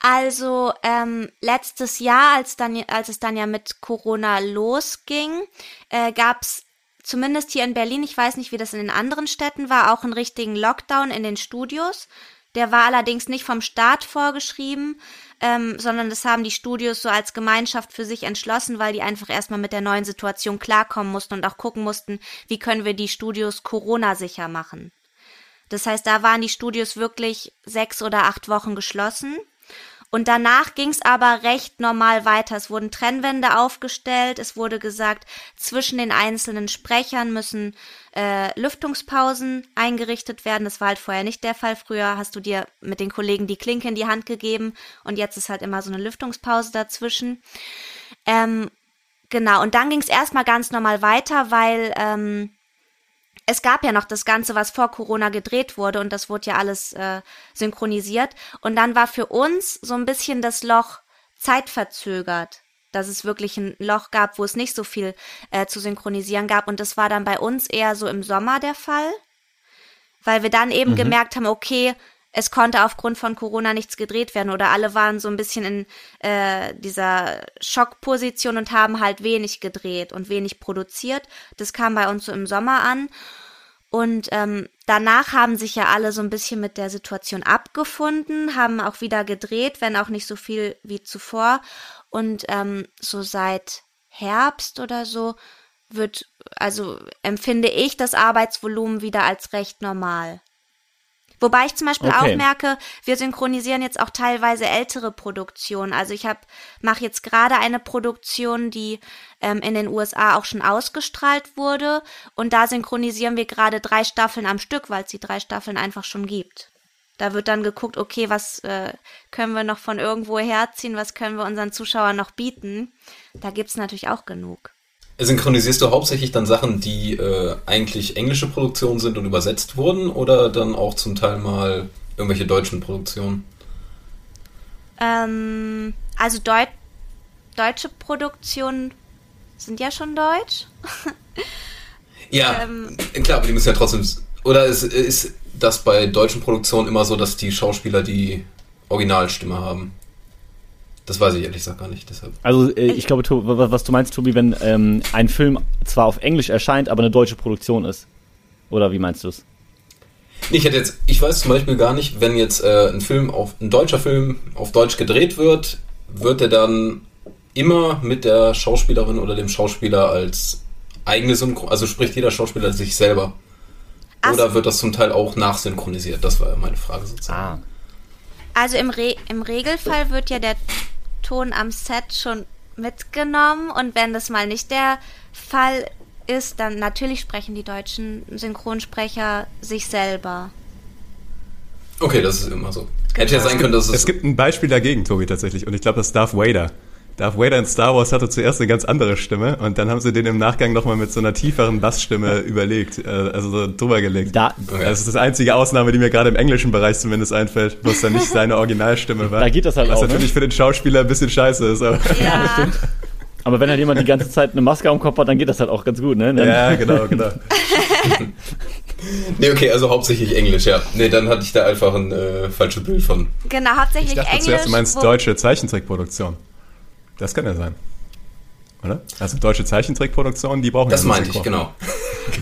Also ähm, letztes Jahr, als, dann, als es dann ja mit Corona losging, äh, gab's zumindest hier in Berlin, ich weiß nicht, wie das in den anderen Städten war, auch einen richtigen Lockdown in den Studios. Der war allerdings nicht vom Staat vorgeschrieben, ähm, sondern das haben die Studios so als Gemeinschaft für sich entschlossen, weil die einfach erstmal mit der neuen Situation klarkommen mussten und auch gucken mussten, wie können wir die Studios Corona-sicher machen. Das heißt, da waren die Studios wirklich sechs oder acht Wochen geschlossen. Und danach ging es aber recht normal weiter. Es wurden Trennwände aufgestellt. Es wurde gesagt, zwischen den einzelnen Sprechern müssen äh, Lüftungspausen eingerichtet werden. Das war halt vorher nicht der Fall. Früher hast du dir mit den Kollegen die Klinke in die Hand gegeben und jetzt ist halt immer so eine Lüftungspause dazwischen. Ähm, genau, und dann ging es erstmal ganz normal weiter, weil ähm, es gab ja noch das Ganze, was vor Corona gedreht wurde und das wurde ja alles äh, synchronisiert. Und dann war für uns so ein bisschen das Loch zeitverzögert, dass es wirklich ein Loch gab, wo es nicht so viel äh, zu synchronisieren gab. Und das war dann bei uns eher so im Sommer der Fall, weil wir dann eben mhm. gemerkt haben, okay, es konnte aufgrund von Corona nichts gedreht werden oder alle waren so ein bisschen in äh, dieser Schockposition und haben halt wenig gedreht und wenig produziert. Das kam bei uns so im Sommer an und ähm, danach haben sich ja alle so ein bisschen mit der Situation abgefunden, haben auch wieder gedreht, wenn auch nicht so viel wie zuvor. Und ähm, so seit Herbst oder so wird, also empfinde ich das Arbeitsvolumen wieder als recht normal. Wobei ich zum Beispiel okay. auch merke, wir synchronisieren jetzt auch teilweise ältere Produktionen. Also ich habe mache jetzt gerade eine Produktion, die ähm, in den USA auch schon ausgestrahlt wurde und da synchronisieren wir gerade drei Staffeln am Stück, weil es die drei Staffeln einfach schon gibt. Da wird dann geguckt, okay, was äh, können wir noch von irgendwo herziehen, was können wir unseren Zuschauern noch bieten. Da gibt's natürlich auch genug. Synchronisierst du hauptsächlich dann Sachen, die äh, eigentlich englische Produktionen sind und übersetzt wurden oder dann auch zum Teil mal irgendwelche deutschen Produktionen? Ähm, also Deut deutsche Produktionen sind ja schon deutsch. ja, ähm, klar, aber die müssen ja trotzdem. Oder ist, ist das bei deutschen Produktionen immer so, dass die Schauspieler die Originalstimme haben? Das weiß ich ehrlich gesagt gar nicht. Deshalb. Also äh, ich glaube, was du meinst, Tobi, wenn ähm, ein Film zwar auf Englisch erscheint, aber eine deutsche Produktion ist. Oder wie meinst du es? Ich hätte jetzt, ich weiß zum Beispiel gar nicht, wenn jetzt äh, ein Film auf ein deutscher Film auf Deutsch gedreht wird, wird er dann immer mit der Schauspielerin oder dem Schauspieler als eigene Synchro, also spricht jeder Schauspieler sich selber. Ach. Oder wird das zum Teil auch nachsynchronisiert? Das war meine Frage sozusagen. Ah. Also im, Re im Regelfall wird ja der Ton am Set schon mitgenommen und wenn das mal nicht der Fall ist, dann natürlich sprechen die deutschen Synchronsprecher sich selber. Okay, das ist immer so. Hätte ja sein können, dass es. Es gibt ein Beispiel dagegen, Tobi, tatsächlich. Und ich glaube, das ist Darth Vader. Darth Vader in Star Wars hatte zuerst eine ganz andere Stimme und dann haben sie den im Nachgang nochmal mit so einer tieferen Bassstimme überlegt, äh, also so drüber gelegt. Da, okay. Das ist das einzige Ausnahme, die mir gerade im englischen Bereich zumindest einfällt, wo es dann nicht seine Originalstimme war. Da geht das halt was auch. Was natürlich ne? für den Schauspieler ein bisschen scheiße ist. Aber ja. Aber wenn halt jemand die ganze Zeit eine Maske am Kopf hat, dann geht das halt auch ganz gut, ne? Dann ja, genau, genau. nee, okay, also hauptsächlich Englisch, ja. Nee, dann hatte ich da einfach ein äh, falsches Bild von. Genau, hauptsächlich ich dachte Englisch. Zuerst, du meinst deutsche Zeichentrickproduktion. Das kann ja sein. Oder? Also deutsche Zeichentrickproduktionen, die brauchen Das ja meinte ich, genau.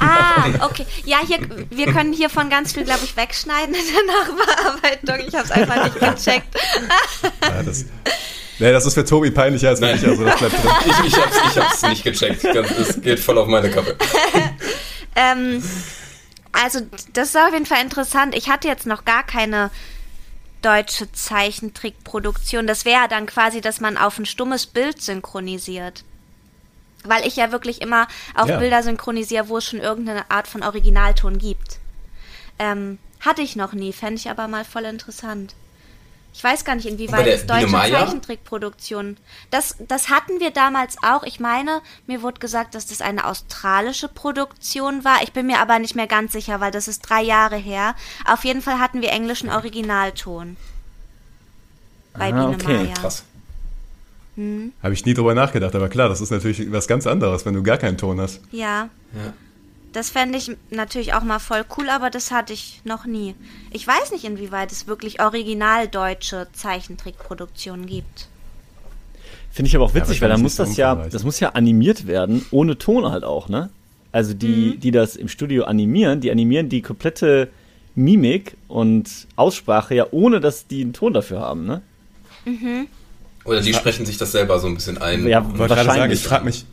Ah, okay. Ja, hier, wir können hiervon ganz viel, glaube ich, wegschneiden in der Nachbearbeitung. Ich habe es einfach nicht gecheckt. ja, das, nee, das ist für Tobi peinlicher als für mich. Also das bleibt drin. Ich, ich, hab's, ich hab's nicht gecheckt. Das geht voll auf meine Kappe. ähm, also, das ist auf jeden Fall interessant. Ich hatte jetzt noch gar keine deutsche Zeichentrickproduktion. Das wäre dann quasi, dass man auf ein stummes Bild synchronisiert. Weil ich ja wirklich immer auf ja. Bilder synchronisiere, wo es schon irgendeine Art von Originalton gibt. Ähm, hatte ich noch nie, fände ich aber mal voll interessant. Ich weiß gar nicht, inwieweit es deutsche Zeichentrickproduktion. Das, das hatten wir damals auch. Ich meine, mir wurde gesagt, dass das eine australische Produktion war. Ich bin mir aber nicht mehr ganz sicher, weil das ist drei Jahre her. Auf jeden Fall hatten wir englischen Originalton. Bei ah, Biene okay. Maya. Krass. Hm. Habe ich nie drüber nachgedacht, aber klar, das ist natürlich was ganz anderes, wenn du gar keinen Ton hast. Ja. ja. Das fände ich natürlich auch mal voll cool, aber das hatte ich noch nie. Ich weiß nicht, inwieweit es wirklich original deutsche Zeichentrickproduktionen gibt. Finde ich aber auch witzig, ja, weil da muss das ja, das muss ja animiert werden, ohne Ton halt auch, ne? Also die, mhm. die das im Studio animieren, die animieren die komplette Mimik und Aussprache, ja, ohne dass die einen Ton dafür haben, ne? Mhm. Oder die sprechen sich das selber so ein bisschen ein. Ja, ich wollte gerade sagen, ich frage mich,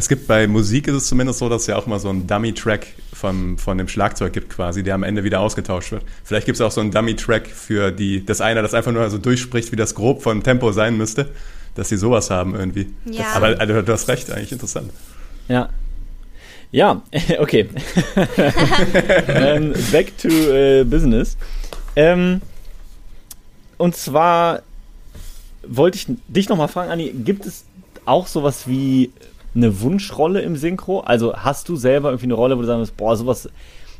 es gibt bei Musik ist es zumindest so, dass es ja auch mal so einen Dummy-Track von, von dem Schlagzeug gibt quasi, der am Ende wieder ausgetauscht wird. Vielleicht gibt es auch so einen Dummy-Track für die, das eine, das einfach nur so durchspricht, wie das grob von Tempo sein müsste, dass sie sowas haben irgendwie. Ja. Das, aber also, du hast recht, eigentlich interessant. Ja. Ja, okay. ähm, back to uh, business. Ähm, und zwar wollte ich dich nochmal fragen, Anni, gibt es auch sowas wie eine Wunschrolle im Synchro? Also hast du selber irgendwie eine Rolle, wo du sagst, boah, sowas,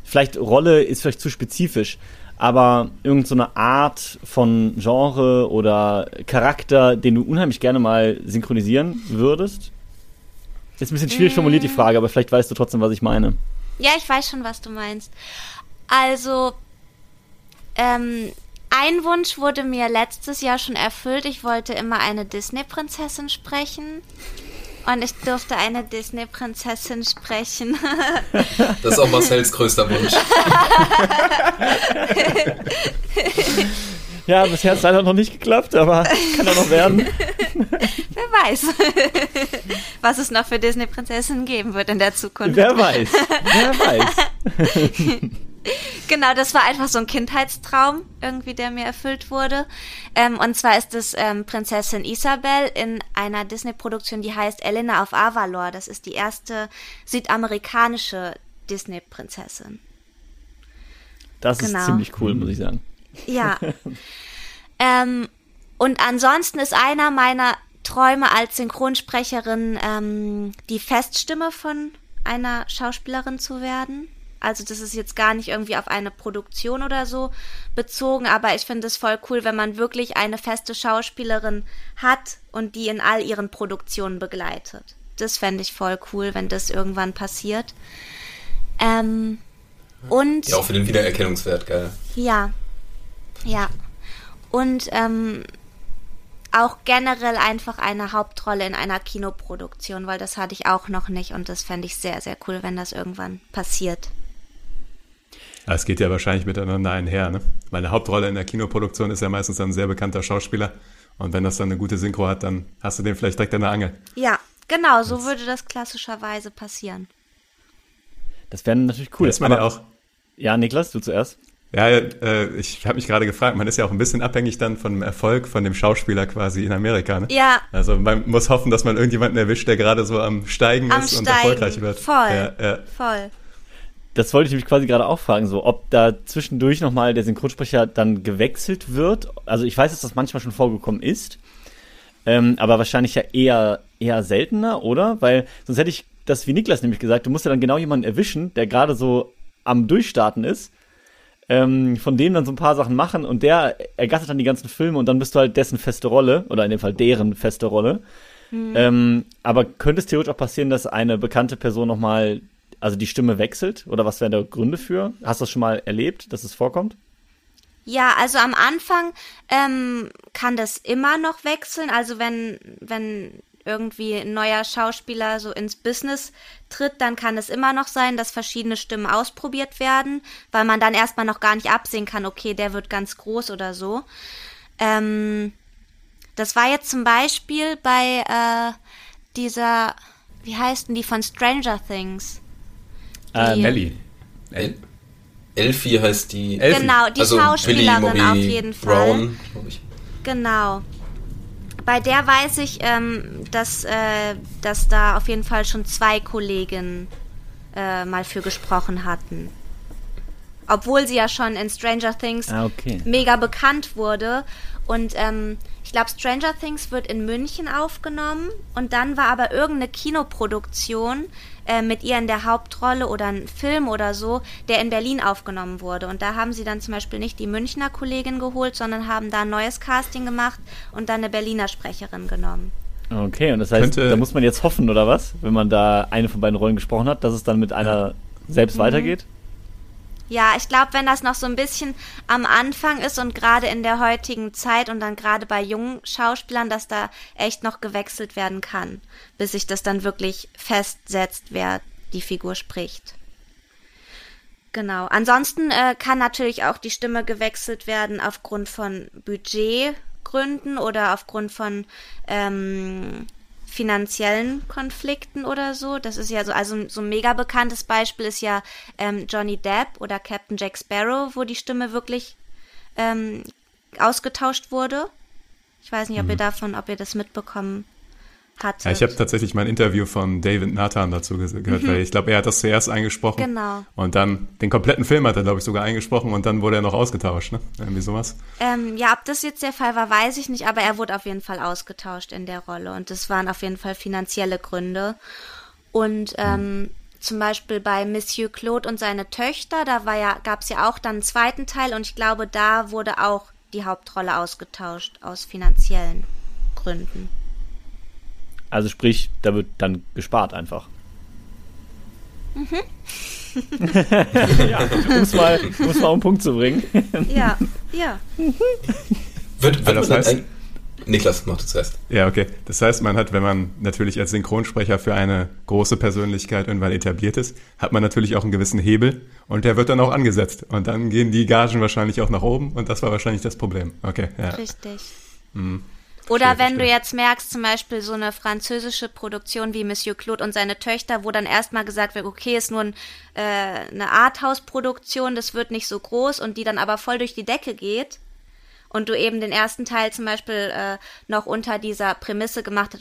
vielleicht Rolle ist vielleicht zu spezifisch, aber irgendeine so Art von Genre oder Charakter, den du unheimlich gerne mal synchronisieren würdest? Ist ein bisschen schwierig formuliert die mm. Frage, aber vielleicht weißt du trotzdem, was ich meine. Ja, ich weiß schon, was du meinst. Also, ähm, ein Wunsch wurde mir letztes Jahr schon erfüllt. Ich wollte immer eine Disney-Prinzessin sprechen. Und ich durfte eine Disney-Prinzessin sprechen. Das ist auch Marcells größter Wunsch. Ja, bisher hat es leider noch nicht geklappt, aber kann ja noch werden. Wer weiß, was es noch für Disney-Prinzessinnen geben wird in der Zukunft. Wer weiß, wer weiß. Genau, das war einfach so ein Kindheitstraum, irgendwie, der mir erfüllt wurde. Ähm, und zwar ist es ähm, Prinzessin Isabel in einer Disney-Produktion, die heißt Elena of Avalor. Das ist die erste südamerikanische Disney-Prinzessin. Das genau. ist ziemlich cool, muss ich sagen. Ja. ähm, und ansonsten ist einer meiner Träume als Synchronsprecherin ähm, die Feststimme von einer Schauspielerin zu werden. Also das ist jetzt gar nicht irgendwie auf eine Produktion oder so bezogen, aber ich finde es voll cool, wenn man wirklich eine feste Schauspielerin hat und die in all ihren Produktionen begleitet. Das fände ich voll cool, wenn das irgendwann passiert. Ähm, und ja, auch für den Wiedererkennungswert, geil. Ja, ja. Und ähm, auch generell einfach eine Hauptrolle in einer Kinoproduktion, weil das hatte ich auch noch nicht und das fände ich sehr, sehr cool, wenn das irgendwann passiert. Es geht ja wahrscheinlich miteinander einher, ne? Weil eine Hauptrolle in der Kinoproduktion ist ja meistens ein sehr bekannter Schauspieler. Und wenn das dann eine gute Synchro hat, dann hast du den vielleicht direkt an der Angel. Ja, genau, so würde das klassischerweise passieren. Das wäre natürlich cool. Da ist man ja auch. Ja, Niklas, du zuerst. Ja, äh, ich habe mich gerade gefragt, man ist ja auch ein bisschen abhängig dann vom Erfolg von dem Schauspieler quasi in Amerika. Ne? Ja. Also man muss hoffen, dass man irgendjemanden erwischt, der gerade so am Steigen am ist Steigen. und erfolgreich wird. Voll. Ja, ja. Voll das wollte ich mich quasi gerade auch fragen, so ob da zwischendurch nochmal der Synchronsprecher dann gewechselt wird. Also ich weiß, dass das manchmal schon vorgekommen ist, ähm, aber wahrscheinlich ja eher, eher seltener, oder? Weil sonst hätte ich das wie Niklas nämlich gesagt, du musst ja dann genau jemanden erwischen, der gerade so am Durchstarten ist, ähm, von dem dann so ein paar Sachen machen und der ergattert dann die ganzen Filme und dann bist du halt dessen feste Rolle, oder in dem Fall deren feste Rolle. Mhm. Ähm, aber könnte es theoretisch auch passieren, dass eine bekannte Person nochmal also die Stimme wechselt? Oder was wären da Gründe für? Hast du das schon mal erlebt, dass es vorkommt? Ja, also am Anfang ähm, kann das immer noch wechseln. Also wenn, wenn irgendwie ein neuer Schauspieler so ins Business tritt, dann kann es immer noch sein, dass verschiedene Stimmen ausprobiert werden, weil man dann erstmal noch gar nicht absehen kann, okay, der wird ganz groß oder so. Ähm, das war jetzt zum Beispiel bei äh, dieser, wie heißt denn die von Stranger Things? Äh, Melly. El Elfie heißt die. Elfie. Genau, die also Schauspielerin auf jeden Fall. Brown, ich. Genau. Bei der weiß ich, ähm, dass, äh, dass da auf jeden Fall schon zwei Kollegen äh, mal für gesprochen hatten. Obwohl sie ja schon in Stranger Things ah, okay. mega bekannt wurde. Und ähm, ich glaube, Stranger Things wird in München aufgenommen und dann war aber irgendeine Kinoproduktion äh, mit ihr in der Hauptrolle oder ein Film oder so, der in Berlin aufgenommen wurde. Und da haben sie dann zum Beispiel nicht die Münchner Kollegin geholt, sondern haben da ein neues Casting gemacht und dann eine Berliner Sprecherin genommen. Okay, und das heißt, Könnte da muss man jetzt hoffen, oder was? Wenn man da eine von beiden Rollen gesprochen hat, dass es dann mit einer selbst mhm. weitergeht? Ja, ich glaube, wenn das noch so ein bisschen am Anfang ist und gerade in der heutigen Zeit und dann gerade bei jungen Schauspielern, dass da echt noch gewechselt werden kann, bis sich das dann wirklich festsetzt, wer die Figur spricht. Genau. Ansonsten äh, kann natürlich auch die Stimme gewechselt werden aufgrund von Budgetgründen oder aufgrund von ähm, finanziellen Konflikten oder so. Das ist ja so, also so ein mega bekanntes Beispiel ist ja ähm, Johnny Depp oder Captain Jack Sparrow, wo die Stimme wirklich ähm, ausgetauscht wurde. Ich weiß nicht, ob mhm. ihr davon, ob ihr das mitbekommen hattet. Ja, ich habe tatsächlich mein Interview von David Nathan dazu gehört, mhm. weil ich glaube, er hat das zuerst eingesprochen. Genau. Und dann den kompletten Film hat er, glaube ich, sogar eingesprochen und dann wurde er noch ausgetauscht, ne? Irgendwie sowas. Ähm, ja, ob das jetzt der Fall war, weiß ich nicht, aber er wurde auf jeden Fall ausgetauscht in der Rolle und das waren auf jeden Fall finanzielle Gründe. Und ähm, mhm. zum Beispiel bei Monsieur Claude und seine Töchter, da war ja, gab es ja auch dann einen zweiten Teil und ich glaube, da wurde auch die Hauptrolle ausgetauscht aus finanziellen Gründen. Also sprich, da wird dann gespart einfach. Mhm. ja, um es mal, mal auf den Punkt zu bringen. ja, ja. Wird, wird das heißt, Niklas, mach du zuerst. Ja, okay. Das heißt, man hat, wenn man natürlich als Synchronsprecher für eine große Persönlichkeit irgendwann etabliert ist, hat man natürlich auch einen gewissen Hebel und der wird dann auch angesetzt. Und dann gehen die Gagen wahrscheinlich auch nach oben und das war wahrscheinlich das Problem. Okay, ja. Richtig. Mhm. Oder wenn du jetzt merkst, zum Beispiel so eine französische Produktion wie Monsieur Claude und seine Töchter, wo dann erstmal gesagt wird, okay, ist nur ein, äh, eine Arthouse-Produktion, das wird nicht so groß und die dann aber voll durch die Decke geht und du eben den ersten Teil zum Beispiel äh, noch unter dieser Prämisse gemacht,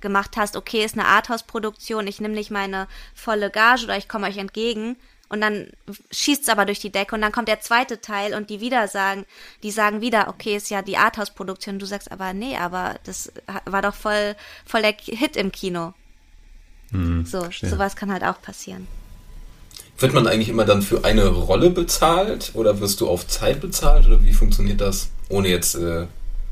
gemacht hast, okay, ist eine Arthouse-Produktion, ich nehme nicht meine volle Gage oder ich komme euch entgegen, und dann schießt es aber durch die Decke und dann kommt der zweite Teil und die wieder sagen, die sagen wieder, okay, ist ja die Arthouse-Produktion. Du sagst aber, nee, aber das war doch voll, voll der Hit im Kino. Mhm, so, verstehe. sowas kann halt auch passieren. Wird man eigentlich immer dann für eine Rolle bezahlt oder wirst du auf Zeit bezahlt oder wie funktioniert das, ohne jetzt äh,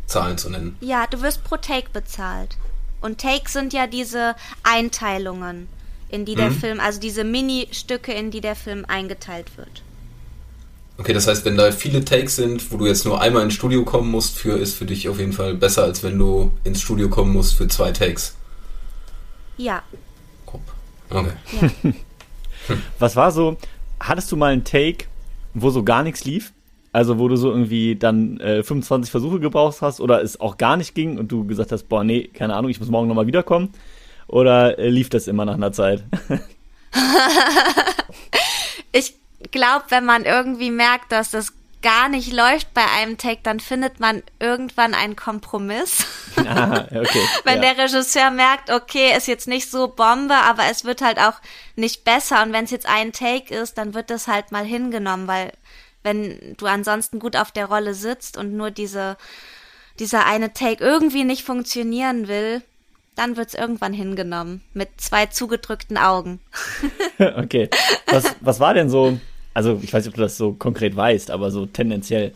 Zahlen zu nennen? Ja, du wirst pro Take bezahlt. Und Takes sind ja diese Einteilungen in die mhm. der Film, also diese Mini-Stücke, in die der Film eingeteilt wird. Okay, das heißt, wenn da viele Takes sind, wo du jetzt nur einmal ins Studio kommen musst, für ist für dich auf jeden Fall besser, als wenn du ins Studio kommen musst für zwei Takes. Ja. Okay. Ja. Was war so, hattest du mal einen Take, wo so gar nichts lief? Also wo du so irgendwie dann äh, 25 Versuche gebraucht hast oder es auch gar nicht ging und du gesagt hast, boah, nee, keine Ahnung, ich muss morgen nochmal wiederkommen? Oder äh, lief das immer nach einer Zeit? ich glaube, wenn man irgendwie merkt, dass das gar nicht läuft bei einem Take, dann findet man irgendwann einen Kompromiss. Ah, okay. wenn ja. der Regisseur merkt, okay, ist jetzt nicht so Bombe, aber es wird halt auch nicht besser. Und wenn es jetzt ein Take ist, dann wird das halt mal hingenommen, weil wenn du ansonsten gut auf der Rolle sitzt und nur diese, dieser eine Take irgendwie nicht funktionieren will, dann wird es irgendwann hingenommen. Mit zwei zugedrückten Augen. okay. Was, was war denn so, also ich weiß nicht, ob du das so konkret weißt, aber so tendenziell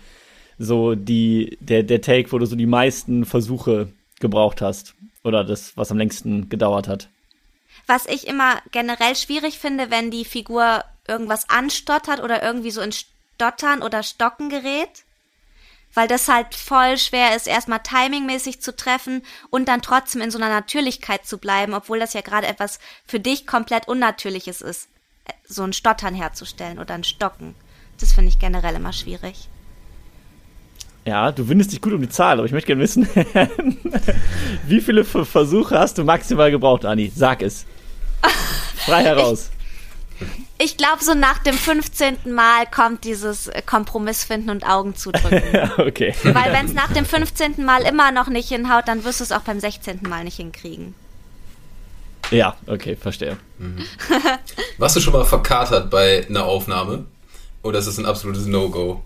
so die, der, der Take, wo du so die meisten Versuche gebraucht hast? Oder das, was am längsten gedauert hat? Was ich immer generell schwierig finde, wenn die Figur irgendwas anstottert oder irgendwie so in Stottern oder Stocken gerät weil das halt voll schwer ist, erstmal timingmäßig zu treffen und dann trotzdem in so einer Natürlichkeit zu bleiben, obwohl das ja gerade etwas für dich komplett Unnatürliches ist, so ein Stottern herzustellen oder ein Stocken. Das finde ich generell immer schwierig. Ja, du windest dich gut um die Zahl, aber ich möchte gerne wissen, wie viele Versuche hast du maximal gebraucht, Anni? Sag es. Frei heraus. Ich glaube, so nach dem 15. Mal kommt dieses Kompromiss finden und Augen zudrücken. okay. Weil wenn es nach dem 15. Mal immer noch nicht hinhaut, dann wirst du es auch beim 16. Mal nicht hinkriegen. Ja, okay, verstehe. Mhm. Warst du schon mal verkatert bei einer Aufnahme? Oder ist es ein absolutes No-Go?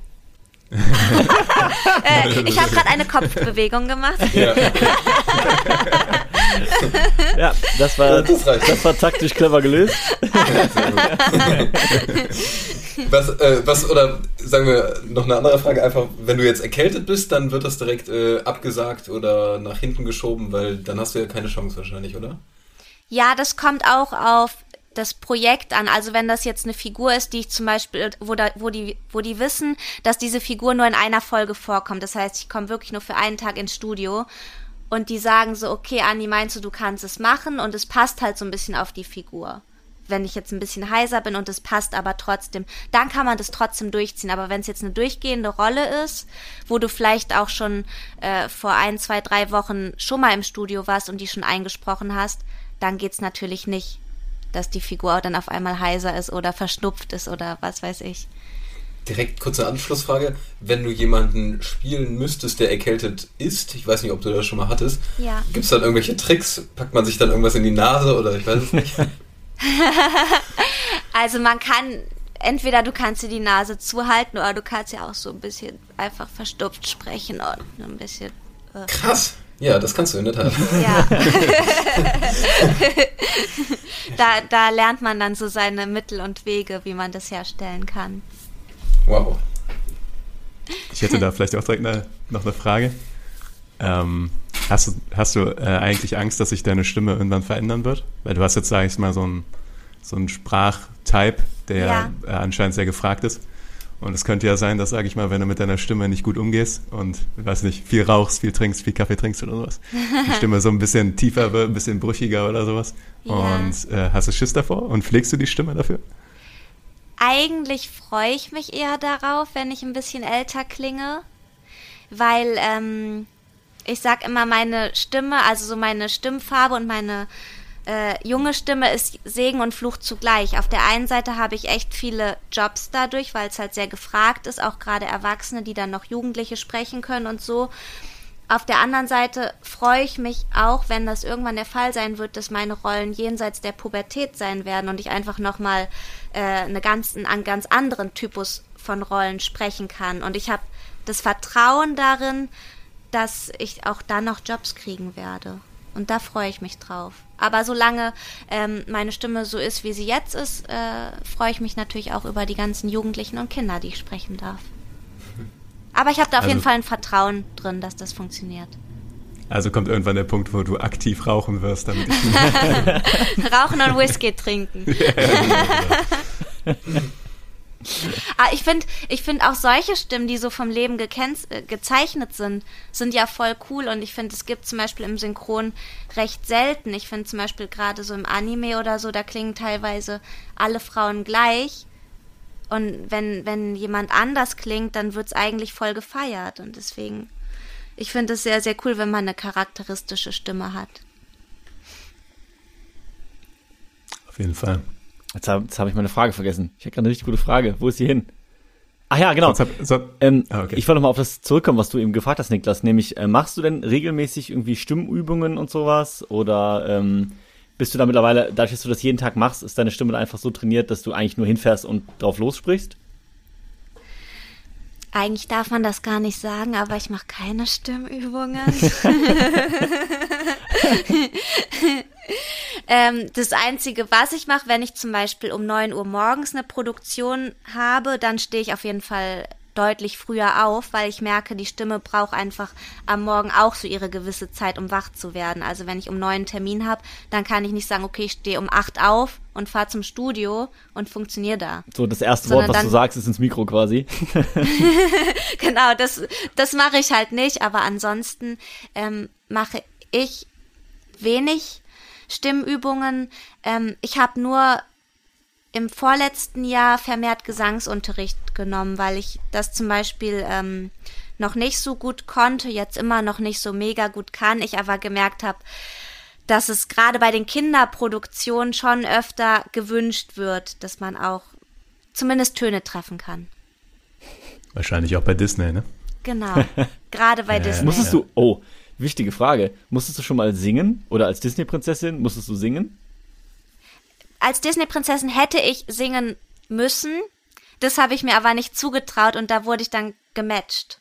Äh, ich habe gerade eine Kopfbewegung gemacht. Ja. ja, das war, das, das, war taktisch clever gelöst. was, äh, was, oder sagen wir noch eine andere Frage, einfach, wenn du jetzt erkältet bist, dann wird das direkt äh, abgesagt oder nach hinten geschoben, weil dann hast du ja keine Chance wahrscheinlich, oder? Ja, das kommt auch auf das Projekt an. Also wenn das jetzt eine Figur ist, die ich zum Beispiel, wo, da, wo, die, wo die wissen, dass diese Figur nur in einer Folge vorkommt. Das heißt, ich komme wirklich nur für einen Tag ins Studio und die sagen so, okay, Anni, meinst du, du kannst es machen? Und es passt halt so ein bisschen auf die Figur. wenn ich jetzt ein bisschen heiser bin und es passt aber trotzdem, dann kann man das trotzdem durchziehen. Aber wenn es jetzt eine durchgehende Rolle ist, wo du vielleicht auch schon äh, vor ein, zwei, drei Wochen schon mal im Studio warst und die schon eingesprochen hast, dann geht's natürlich nicht, dass die Figur dann auf einmal heiser ist oder verschnupft ist oder was weiß ich. Direkt kurze Anschlussfrage. Wenn du jemanden spielen müsstest, der erkältet ist, ich weiß nicht, ob du das schon mal hattest, ja. gibt es dann irgendwelche Tricks? Packt man sich dann irgendwas in die Nase oder ich weiß es nicht? also man kann, entweder du kannst dir die Nase zuhalten oder du kannst ja auch so ein bisschen einfach verstopft sprechen und ein bisschen. Äh. Krass. Ja, das kannst du in der Tat. Ja. da, da lernt man dann so seine Mittel und Wege, wie man das herstellen kann. Wow. Ich hätte da vielleicht auch direkt eine, noch eine Frage. Ähm, hast du, hast du äh, eigentlich Angst, dass sich deine Stimme irgendwann verändern wird? Weil du hast jetzt, sag ich mal, so einen so ein Sprachtype, der ja. äh, anscheinend sehr gefragt ist. Und es könnte ja sein, dass, sag ich mal, wenn du mit deiner Stimme nicht gut umgehst und, weiß nicht, viel rauchst, viel trinkst, viel Kaffee trinkst oder sowas, die Stimme so ein bisschen tiefer wird, ein bisschen brüchiger oder sowas. Ja. Und äh, hast du Schiss davor und pflegst du die Stimme dafür? eigentlich freue ich mich eher darauf, wenn ich ein bisschen älter klinge, weil ähm, ich sag immer, meine Stimme, also so meine Stimmfarbe und meine äh, junge Stimme ist Segen und Fluch zugleich. Auf der einen Seite habe ich echt viele Jobs dadurch, weil es halt sehr gefragt ist, auch gerade Erwachsene, die dann noch Jugendliche sprechen können und so. Auf der anderen Seite freue ich mich auch, wenn das irgendwann der Fall sein wird, dass meine Rollen jenseits der Pubertät sein werden und ich einfach nochmal äh, eine ganz, einen ganz anderen Typus von Rollen sprechen kann. Und ich habe das Vertrauen darin, dass ich auch dann noch Jobs kriegen werde. Und da freue ich mich drauf. Aber solange ähm, meine Stimme so ist, wie sie jetzt ist, äh, freue ich mich natürlich auch über die ganzen Jugendlichen und Kinder, die ich sprechen darf. Aber ich habe da auf also, jeden Fall ein Vertrauen drin, dass das funktioniert. Also kommt irgendwann der Punkt, wo du aktiv rauchen wirst, damit ich Rauchen und Whisky trinken. ah, ich finde ich find auch solche Stimmen, die so vom Leben äh, gezeichnet sind, sind ja voll cool und ich finde, es gibt zum Beispiel im Synchron recht selten. Ich finde zum Beispiel gerade so im Anime oder so, da klingen teilweise alle Frauen gleich und wenn, wenn jemand anders klingt, dann wird es eigentlich voll gefeiert. Und deswegen, ich finde es sehr, sehr cool, wenn man eine charakteristische Stimme hat. Auf jeden Fall. Jetzt habe hab ich meine Frage vergessen. Ich habe gerade eine richtig gute Frage. Wo ist sie hin? Ach ja, genau. Hab, so, ähm, ah, okay. Ich wollte nochmal auf das zurückkommen, was du eben gefragt hast, Niklas. Nämlich, äh, machst du denn regelmäßig irgendwie Stimmübungen und sowas? Oder ähm, bist du da mittlerweile, dadurch, dass du das jeden Tag machst, ist deine Stimme dann einfach so trainiert, dass du eigentlich nur hinfährst und drauf lossprichst? Eigentlich darf man das gar nicht sagen, aber ich mache keine Stimmübungen. ähm, das Einzige, was ich mache, wenn ich zum Beispiel um 9 Uhr morgens eine Produktion habe, dann stehe ich auf jeden Fall deutlich früher auf, weil ich merke, die Stimme braucht einfach am Morgen auch so ihre gewisse Zeit, um wach zu werden. Also wenn ich um neun einen Termin habe, dann kann ich nicht sagen, okay, ich stehe um acht auf und fahre zum Studio und funktioniere da. So, das erste Sondern Wort, was du sagst, ist ins Mikro quasi. genau, das, das mache ich halt nicht, aber ansonsten ähm, mache ich wenig Stimmübungen. Ähm, ich habe nur im vorletzten Jahr vermehrt Gesangsunterricht genommen, weil ich das zum Beispiel ähm, noch nicht so gut konnte, jetzt immer noch nicht so mega gut kann. Ich aber gemerkt habe, dass es gerade bei den Kinderproduktionen schon öfter gewünscht wird, dass man auch zumindest Töne treffen kann. Wahrscheinlich auch bei Disney, ne? Genau, gerade bei Disney. Musstest du, oh, wichtige Frage, musstest du schon mal singen oder als Disney-Prinzessin musstest du singen? als Disney-Prinzessin hätte ich singen müssen. Das habe ich mir aber nicht zugetraut und da wurde ich dann gematcht.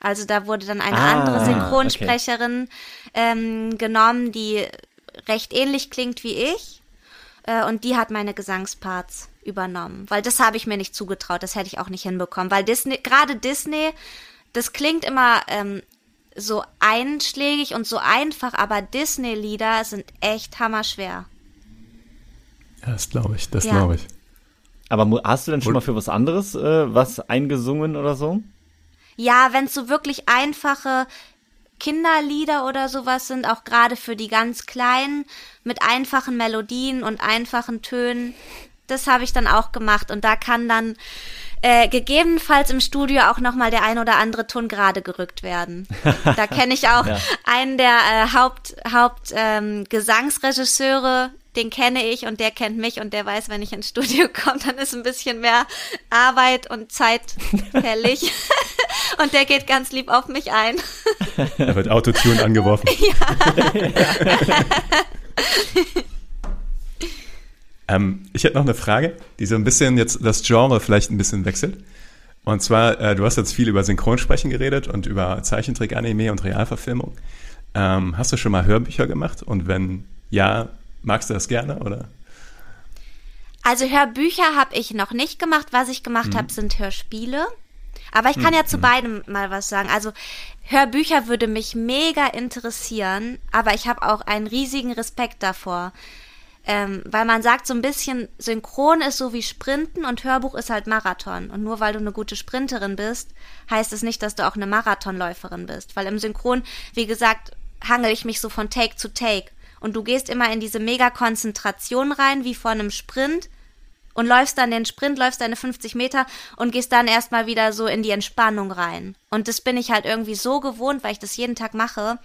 Also da wurde dann eine ah, andere Synchronsprecherin okay. ähm, genommen, die recht ähnlich klingt wie ich. Äh, und die hat meine Gesangsparts übernommen. Weil das habe ich mir nicht zugetraut, das hätte ich auch nicht hinbekommen. Weil Disney, gerade Disney, das klingt immer ähm, so einschlägig und so einfach, aber Disney-Lieder sind echt hammerschwer. Ja, das glaube ich, das ja. glaube ich. Aber hast du denn schon mal für was anderes äh, was eingesungen oder so? Ja, wenn es so wirklich einfache Kinderlieder oder sowas sind, auch gerade für die ganz Kleinen mit einfachen Melodien und einfachen Tönen. Das habe ich dann auch gemacht und da kann dann äh, gegebenenfalls im Studio auch nochmal der ein oder andere Ton gerade gerückt werden. Da kenne ich auch ja. einen der äh, Haupt, Haupt ähm, Gesangsregisseure, den kenne ich und der kennt mich und der weiß, wenn ich ins Studio komme, dann ist ein bisschen mehr Arbeit und Zeit fällig. und der geht ganz lieb auf mich ein. Da wird Autotune angeworfen. Ja. Ähm, ich hätte noch eine Frage, die so ein bisschen jetzt das Genre vielleicht ein bisschen wechselt. Und zwar, äh, du hast jetzt viel über Synchronsprechen geredet und über Zeichentrick, Anime und Realverfilmung. Ähm, hast du schon mal Hörbücher gemacht? Und wenn ja, magst du das gerne oder? Also Hörbücher habe ich noch nicht gemacht. Was ich gemacht mhm. habe, sind Hörspiele. Aber ich kann mhm. ja zu mhm. beidem mal was sagen. Also Hörbücher würde mich mega interessieren, aber ich habe auch einen riesigen Respekt davor. Ähm, weil man sagt so ein bisschen, Synchron ist so wie Sprinten und Hörbuch ist halt Marathon. Und nur weil du eine gute Sprinterin bist, heißt es nicht, dass du auch eine Marathonläuferin bist. Weil im Synchron, wie gesagt, hangel ich mich so von Take zu Take. Und du gehst immer in diese Mega-Konzentration rein, wie vor einem Sprint. Und läufst dann den Sprint, läufst deine 50 Meter und gehst dann erstmal wieder so in die Entspannung rein. Und das bin ich halt irgendwie so gewohnt, weil ich das jeden Tag mache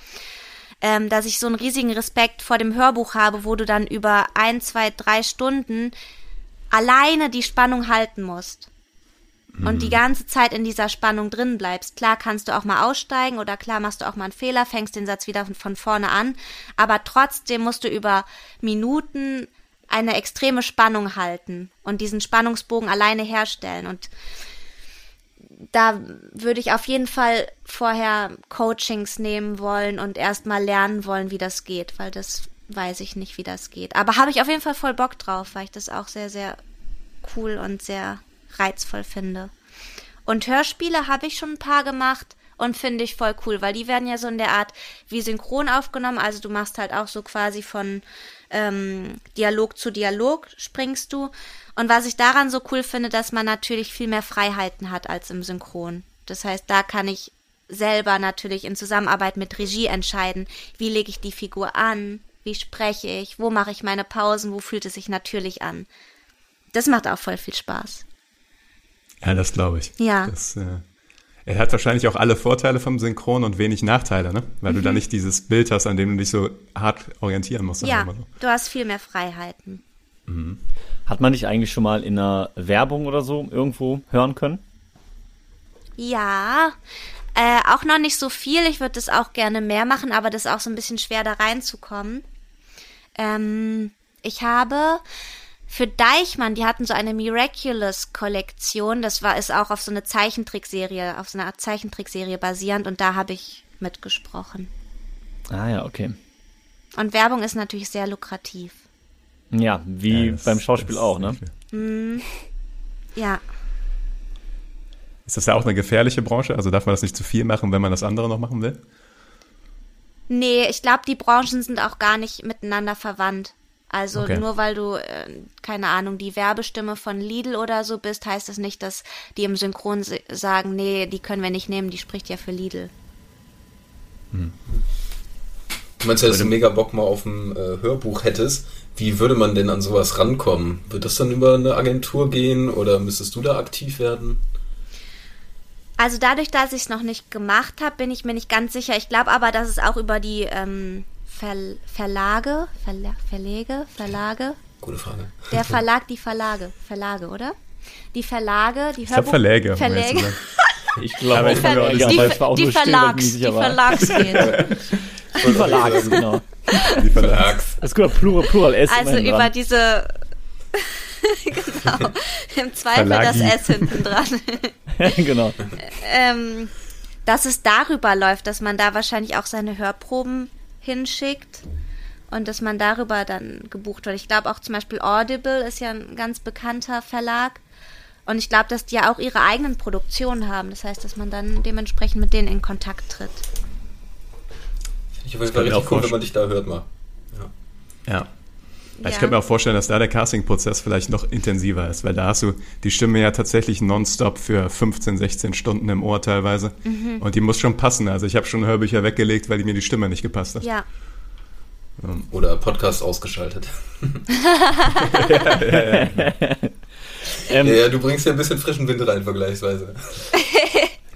ähm, dass ich so einen riesigen Respekt vor dem Hörbuch habe, wo du dann über ein, zwei, drei Stunden alleine die Spannung halten musst. Und die mhm. ganze Zeit in dieser Spannung drin bleibst. Klar kannst du auch mal aussteigen oder klar machst du auch mal einen Fehler, fängst den Satz wieder von, von vorne an, aber trotzdem musst du über Minuten eine extreme Spannung halten und diesen Spannungsbogen alleine herstellen. Und da würde ich auf jeden Fall vorher Coachings nehmen wollen und erstmal lernen wollen, wie das geht, weil das weiß ich nicht, wie das geht. Aber habe ich auf jeden Fall voll Bock drauf, weil ich das auch sehr, sehr cool und sehr reizvoll finde. Und Hörspiele habe ich schon ein paar gemacht und finde ich voll cool, weil die werden ja so in der Art wie synchron aufgenommen. Also du machst halt auch so quasi von ähm, Dialog zu Dialog springst du und was ich daran so cool finde, dass man natürlich viel mehr Freiheiten hat als im Synchron. Das heißt, da kann ich selber natürlich in Zusammenarbeit mit Regie entscheiden, wie lege ich die Figur an, wie spreche ich, wo mache ich meine Pausen, wo fühlt es sich natürlich an. Das macht auch voll viel Spaß. Ja, das glaube ich. Ja. Das, äh, er hat wahrscheinlich auch alle Vorteile vom Synchron und wenig Nachteile, ne? Weil mhm. du da nicht dieses Bild hast, an dem du dich so hart orientieren musst. Ja, so. du hast viel mehr Freiheiten. Mhm. Hat man dich eigentlich schon mal in einer Werbung oder so irgendwo hören können? Ja, äh, auch noch nicht so viel. Ich würde das auch gerne mehr machen, aber das ist auch so ein bisschen schwer da reinzukommen. Ähm, ich habe für Deichmann, die hatten so eine Miraculous-Kollektion. Das war ist auch auf so eine Zeichentrickserie, auf so einer Art Zeichentrickserie basierend und da habe ich mitgesprochen. Ah ja, okay. Und Werbung ist natürlich sehr lukrativ. Ja, wie ja, das, beim Schauspiel auch, ne? Mm, ja. Ist das ja auch eine gefährliche Branche? Also darf man das nicht zu viel machen, wenn man das andere noch machen will? Nee, ich glaube, die Branchen sind auch gar nicht miteinander verwandt. Also okay. nur weil du, äh, keine Ahnung, die Werbestimme von Lidl oder so bist, heißt das nicht, dass die im Synchron sagen, nee, die können wir nicht nehmen, die spricht ja für Lidl. Hm. Du meinst ja, dass du mega Bock mal auf ein äh, Hörbuch hättest. Wie würde man denn an sowas rankommen? Wird das dann über eine Agentur gehen oder müsstest du da aktiv werden? Also dadurch, dass ich es noch nicht gemacht habe, bin ich mir nicht ganz sicher. Ich glaube aber, dass es auch über die ähm, Ver Verlage, Verla Verlege, Verlage. Gute Frage. Der Verlag, die Verlage, Verlage, oder? Die Verlage, die ich Hörbuch Verläge. Verläge. Ich glaube, die, Ver die, die, die Verlags, die Verlagswelt. Die Verlags, genau. Die Verlags. Es gibt Plural, Plural S. Also über dran. diese. genau. Im Zweifel Verlagi. das S hinten dran. genau. Ähm, dass es darüber läuft, dass man da wahrscheinlich auch seine Hörproben hinschickt und dass man darüber dann gebucht wird. Ich glaube auch zum Beispiel Audible ist ja ein ganz bekannter Verlag. Und ich glaube, dass die ja auch ihre eigenen Produktionen haben. Das heißt, dass man dann dementsprechend mit denen in Kontakt tritt. Ich finde es richtig cool, wenn man dich da hört mal. Ja. ja. Ja. Ich könnte mir auch vorstellen, dass da der Casting-Prozess vielleicht noch intensiver ist, weil da hast du die Stimme ja tatsächlich nonstop für 15, 16 Stunden im Ohr teilweise. Mhm. Und die muss schon passen. Also ich habe schon Hörbücher weggelegt, weil die mir die Stimme nicht gepasst hat. Ja. Oder Podcast ausgeschaltet. ja, ja, ja. ähm, ja, du bringst ja ein bisschen frischen Wind rein, vergleichsweise.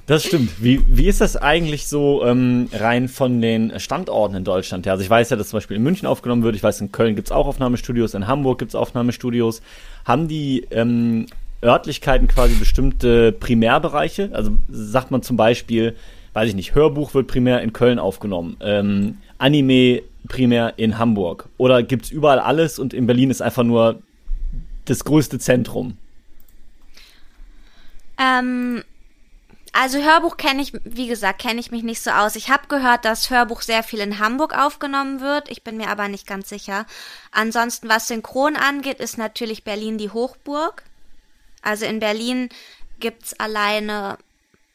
Das stimmt. Wie, wie ist das eigentlich so ähm, rein von den Standorten in Deutschland? Ja, also ich weiß ja, dass zum Beispiel in München aufgenommen wird. Ich weiß, in Köln gibt es auch Aufnahmestudios, in Hamburg gibt es Aufnahmestudios. Haben die ähm, Örtlichkeiten quasi bestimmte Primärbereiche? Also sagt man zum Beispiel, weiß ich nicht, Hörbuch wird primär in Köln aufgenommen, ähm, Anime primär in Hamburg. Oder gibt es überall alles und in Berlin ist einfach nur das größte Zentrum? Ähm, also Hörbuch kenne ich, wie gesagt, kenne ich mich nicht so aus. Ich habe gehört, dass Hörbuch sehr viel in Hamburg aufgenommen wird. Ich bin mir aber nicht ganz sicher. Ansonsten, was Synchron angeht, ist natürlich Berlin die Hochburg. Also in Berlin gibt's alleine,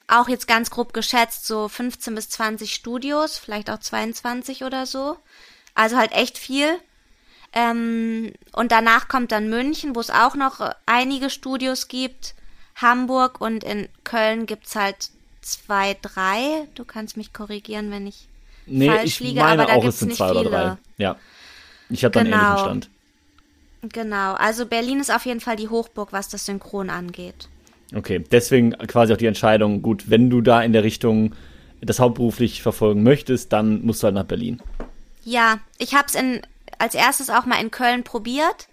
auch jetzt ganz grob geschätzt, so 15 bis 20 Studios, vielleicht auch 22 oder so. Also halt echt viel. Ähm, und danach kommt dann München, wo es auch noch einige Studios gibt. Hamburg und in Köln gibt es halt zwei, drei. Du kannst mich korrigieren, wenn ich nee, falsch ich liege, aber da gibt es nicht viele. Ja. Ich habe dann genau. ähnlichen Stand. Genau, also Berlin ist auf jeden Fall die Hochburg, was das Synchron angeht. Okay, deswegen quasi auch die Entscheidung, gut, wenn du da in der Richtung das hauptberuflich verfolgen möchtest, dann musst du halt nach Berlin. Ja, ich habe es als erstes auch mal in Köln probiert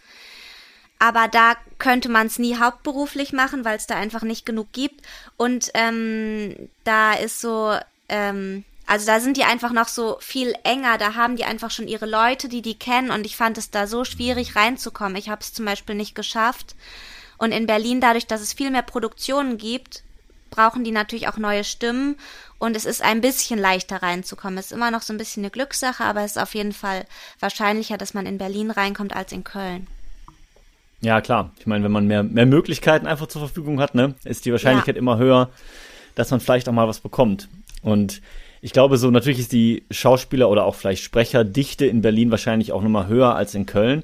aber da könnte man es nie hauptberuflich machen, weil es da einfach nicht genug gibt. Und ähm, da ist so, ähm, also da sind die einfach noch so viel enger, da haben die einfach schon ihre Leute, die die kennen und ich fand es da so schwierig reinzukommen. Ich habe es zum Beispiel nicht geschafft. Und in Berlin, dadurch, dass es viel mehr Produktionen gibt, brauchen die natürlich auch neue Stimmen und es ist ein bisschen leichter reinzukommen. Es ist immer noch so ein bisschen eine Glückssache, aber es ist auf jeden Fall wahrscheinlicher, dass man in Berlin reinkommt als in Köln. Ja, klar. Ich meine, wenn man mehr, mehr Möglichkeiten einfach zur Verfügung hat, ne, ist die Wahrscheinlichkeit ja. immer höher, dass man vielleicht auch mal was bekommt. Und ich glaube, so natürlich ist die Schauspieler oder auch vielleicht Sprecherdichte in Berlin wahrscheinlich auch nochmal höher als in Köln.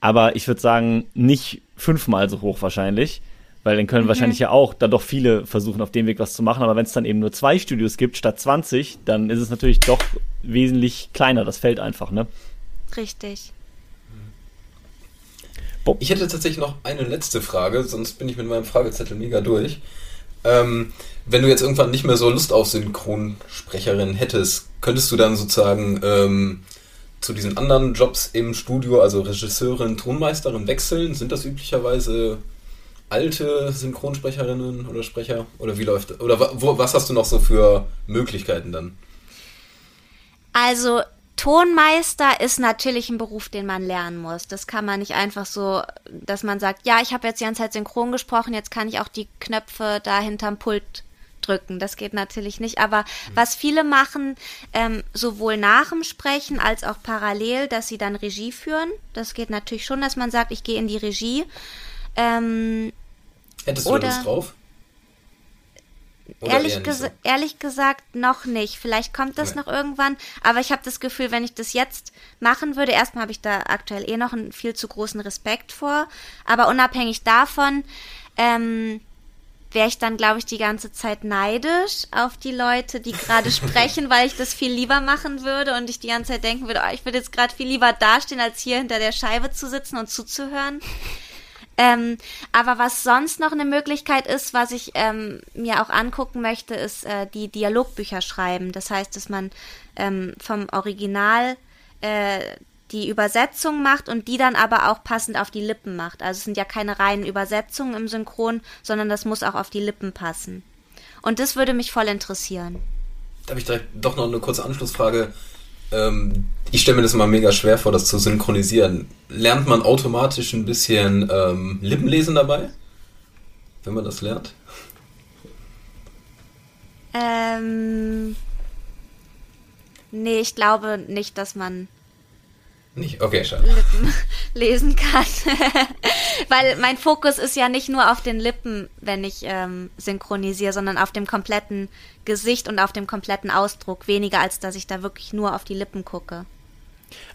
Aber ich würde sagen, nicht fünfmal so hoch wahrscheinlich. Weil in Köln mhm. wahrscheinlich ja auch da doch viele versuchen, auf dem Weg was zu machen. Aber wenn es dann eben nur zwei Studios gibt statt 20, dann ist es natürlich doch wesentlich kleiner, das Feld einfach, ne? Richtig. Bob. Ich hätte tatsächlich noch eine letzte Frage, sonst bin ich mit meinem Fragezettel mega durch. Ähm, wenn du jetzt irgendwann nicht mehr so Lust auf Synchronsprecherin hättest, könntest du dann sozusagen ähm, zu diesen anderen Jobs im Studio, also Regisseurin, Tonmeisterin wechseln? Sind das üblicherweise alte Synchronsprecherinnen oder Sprecher? Oder wie läuft Oder wo, was hast du noch so für Möglichkeiten dann? Also Tonmeister ist natürlich ein Beruf, den man lernen muss. Das kann man nicht einfach so, dass man sagt, ja, ich habe jetzt die ganze Zeit synchron gesprochen, jetzt kann ich auch die Knöpfe da hinterm Pult drücken. Das geht natürlich nicht. Aber mhm. was viele machen, ähm, sowohl nach dem Sprechen als auch parallel, dass sie dann Regie führen. Das geht natürlich schon, dass man sagt, ich gehe in die Regie. Ähm, Hättest du da Lust drauf? Ehrlich, ges so? ehrlich, gesagt noch nicht. Vielleicht kommt das ja. noch irgendwann. Aber ich habe das Gefühl, wenn ich das jetzt machen würde, erstmal habe ich da aktuell eh noch einen viel zu großen Respekt vor. Aber unabhängig davon ähm, wäre ich dann, glaube ich, die ganze Zeit neidisch auf die Leute, die gerade sprechen, weil ich das viel lieber machen würde und ich die ganze Zeit denken würde, oh, ich würde jetzt gerade viel lieber dastehen, als hier hinter der Scheibe zu sitzen und zuzuhören. Ähm, aber was sonst noch eine Möglichkeit ist, was ich ähm, mir auch angucken möchte, ist äh, die Dialogbücher schreiben. Das heißt, dass man ähm, vom Original äh, die Übersetzung macht und die dann aber auch passend auf die Lippen macht. Also es sind ja keine reinen Übersetzungen im Synchron, sondern das muss auch auf die Lippen passen. Und das würde mich voll interessieren. Da habe ich direkt doch noch eine kurze Anschlussfrage. Ähm, ich stelle mir das immer mega schwer vor, das zu synchronisieren. Lernt man automatisch ein bisschen ähm, Lippenlesen dabei? Wenn man das lernt? Ähm. Nee, ich glaube nicht, dass man nicht, okay, schade. Lippen lesen kann. Weil mein Fokus ist ja nicht nur auf den Lippen, wenn ich ähm, synchronisiere, sondern auf dem kompletten Gesicht und auf dem kompletten Ausdruck. Weniger als dass ich da wirklich nur auf die Lippen gucke.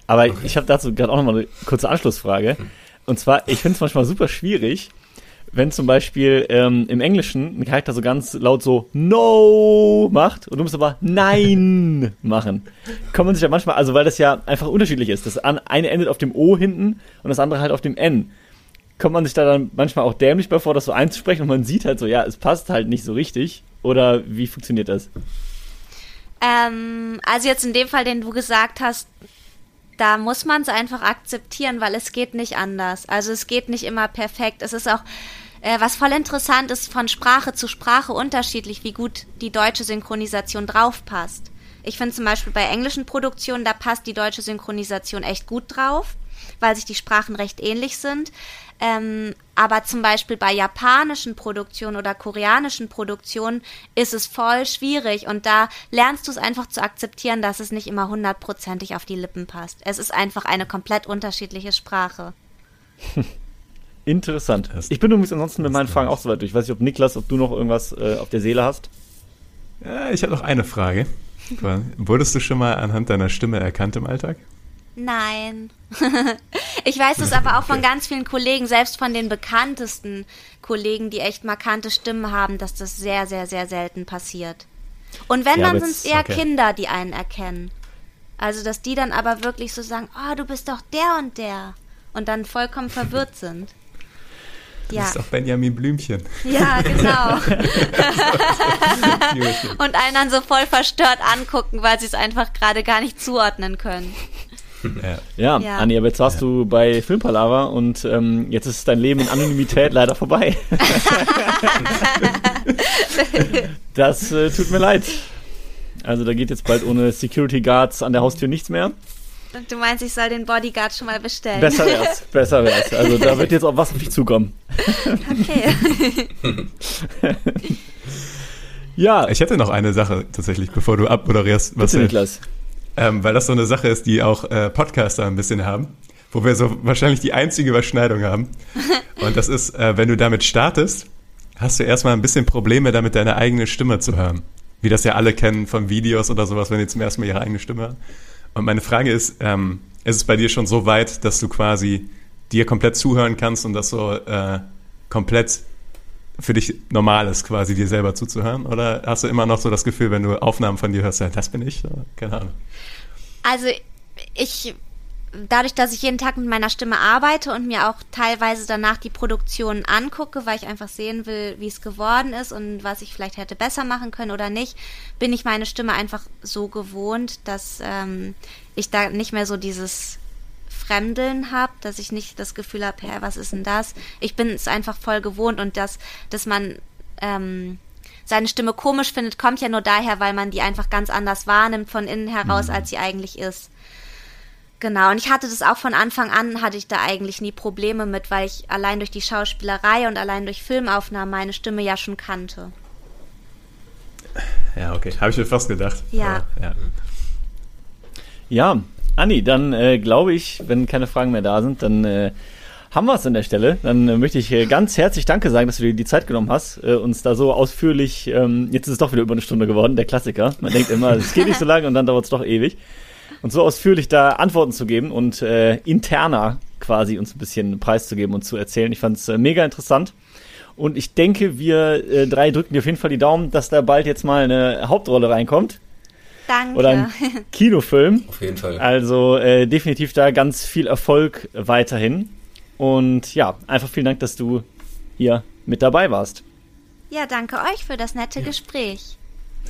Aber okay. ich habe dazu gerade auch nochmal eine kurze Anschlussfrage. Und zwar, ich finde es manchmal super schwierig, wenn zum Beispiel ähm, im Englischen ein Charakter so ganz laut so No macht und du musst aber Nein machen. Kann man sich ja manchmal, also weil das ja einfach unterschiedlich ist. Das eine endet auf dem O hinten und das andere halt auf dem N. Kommt man sich da dann manchmal auch dämlich bei vor, das so einzusprechen und man sieht halt so, ja, es passt halt nicht so richtig. Oder wie funktioniert das? Ähm, also jetzt in dem Fall, den du gesagt hast, da muss man es einfach akzeptieren, weil es geht nicht anders. Also es geht nicht immer perfekt. Es ist auch, äh, was voll interessant ist, von Sprache zu Sprache unterschiedlich, wie gut die deutsche Synchronisation drauf passt. Ich finde zum Beispiel bei englischen Produktionen, da passt die deutsche Synchronisation echt gut drauf, weil sich die Sprachen recht ähnlich sind. Ähm, aber zum Beispiel bei japanischen Produktionen oder koreanischen Produktionen ist es voll schwierig und da lernst du es einfach zu akzeptieren, dass es nicht immer hundertprozentig auf die Lippen passt. Es ist einfach eine komplett unterschiedliche Sprache. Interessant. Ich bin übrigens ansonsten mit meinen Fragen auch soweit durch. Ich weiß nicht, ob Niklas, ob du noch irgendwas äh, auf der Seele hast. Ja, ich habe noch eine Frage. Wurdest du schon mal anhand deiner Stimme erkannt im Alltag? Nein. ich weiß es aber auch von ganz vielen Kollegen, selbst von den bekanntesten Kollegen, die echt markante Stimmen haben, dass das sehr, sehr, sehr selten passiert. Und wenn, ja, dann sind es eher okay. Kinder, die einen erkennen. Also, dass die dann aber wirklich so sagen, oh, du bist doch der und der. Und dann vollkommen verwirrt sind. Ja. Das ist doch Benjamin Blümchen. Ja, genau. und einen dann so voll verstört angucken, weil sie es einfach gerade gar nicht zuordnen können. Ja. Ja, Anni, aber jetzt warst ja. du bei Filmpalava und ähm, jetzt ist dein Leben in Anonymität leider vorbei. das äh, tut mir leid. Also da geht jetzt bald ohne Security Guards an der Haustür nichts mehr. Und du meinst, ich soll den Bodyguard schon mal bestellen? Besser wär's, besser wär's. Also da wird jetzt auch was auf dich zukommen. Okay. ja. Ich hätte noch eine Sache tatsächlich, bevor du abmoderierst. Was Bitte, Niklas ähm, weil das so eine Sache ist, die auch äh, Podcaster ein bisschen haben, wo wir so wahrscheinlich die einzige Überschneidung haben. Und das ist, äh, wenn du damit startest, hast du erstmal ein bisschen Probleme damit, deine eigene Stimme zu hören. Wie das ja alle kennen von Videos oder sowas, wenn die zum ersten Mal ihre eigene Stimme hören. Und meine Frage ist, ähm, ist es bei dir schon so weit, dass du quasi dir komplett zuhören kannst und das so äh, komplett für dich normal ist, quasi dir selber zuzuhören? Oder hast du immer noch so das Gefühl, wenn du Aufnahmen von dir hörst, ja, das bin ich? Keine Ahnung. Also ich, dadurch, dass ich jeden Tag mit meiner Stimme arbeite und mir auch teilweise danach die Produktion angucke, weil ich einfach sehen will, wie es geworden ist und was ich vielleicht hätte besser machen können oder nicht, bin ich meine Stimme einfach so gewohnt, dass ähm, ich da nicht mehr so dieses Fremdeln habe, dass ich nicht das Gefühl habe, hey, was ist denn das? Ich bin es einfach voll gewohnt und das, dass man ähm, seine Stimme komisch findet, kommt ja nur daher, weil man die einfach ganz anders wahrnimmt von innen heraus, mhm. als sie eigentlich ist. Genau, und ich hatte das auch von Anfang an, hatte ich da eigentlich nie Probleme mit, weil ich allein durch die Schauspielerei und allein durch Filmaufnahmen meine Stimme ja schon kannte. Ja, okay, habe ich mir fast gedacht. Ja. Aber, ja. ja, Anni, dann äh, glaube ich, wenn keine Fragen mehr da sind, dann äh, haben wir es an der Stelle. Dann äh, möchte ich äh, ganz herzlich Danke sagen, dass du dir die Zeit genommen hast, äh, uns da so ausführlich, ähm, jetzt ist es doch wieder über eine Stunde geworden, der Klassiker. Man denkt immer, es geht nicht so lange und dann dauert es doch ewig. Und so ausführlich da Antworten zu geben und äh, interner quasi uns ein bisschen preiszugeben und zu erzählen. Ich fand es äh, mega interessant. Und ich denke, wir äh, drei drücken dir auf jeden Fall die Daumen, dass da bald jetzt mal eine Hauptrolle reinkommt. Danke. Oder ein Kinofilm. Auf jeden Fall. Also äh, definitiv da ganz viel Erfolg weiterhin. Und ja, einfach vielen Dank, dass du hier mit dabei warst. Ja, danke euch für das nette ja. Gespräch.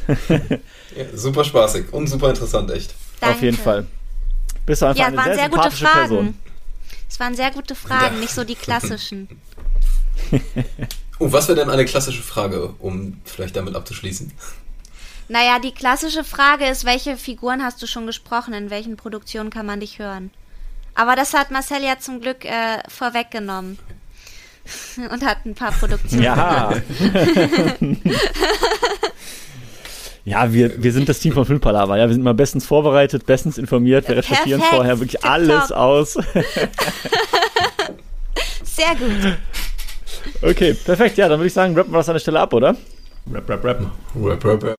ja, super spaßig und super interessant, echt. Danke. Auf jeden Fall. Bist du einfach ja, eine waren sehr, sehr gute Fragen. Person. Es waren sehr gute Fragen, ja. nicht so die klassischen. oh, was wäre denn eine klassische Frage, um vielleicht damit abzuschließen? Naja, die klassische Frage ist, welche Figuren hast du schon gesprochen? In welchen Produktionen kann man dich hören? Aber das hat Marcel ja zum Glück äh, vorweggenommen. Und hat ein paar Produktionen. Ja. ja, wir, wir sind das Team von Filmpalava. Ja, wir sind mal bestens vorbereitet, bestens informiert. Wir recherchieren Perfekt. vorher wirklich Tip alles top. aus. Sehr gut. Okay, perfekt. Ja, dann würde ich sagen, rappen wir das an der Stelle ab, oder? Rap, rap, rap. Rap, rap, rap.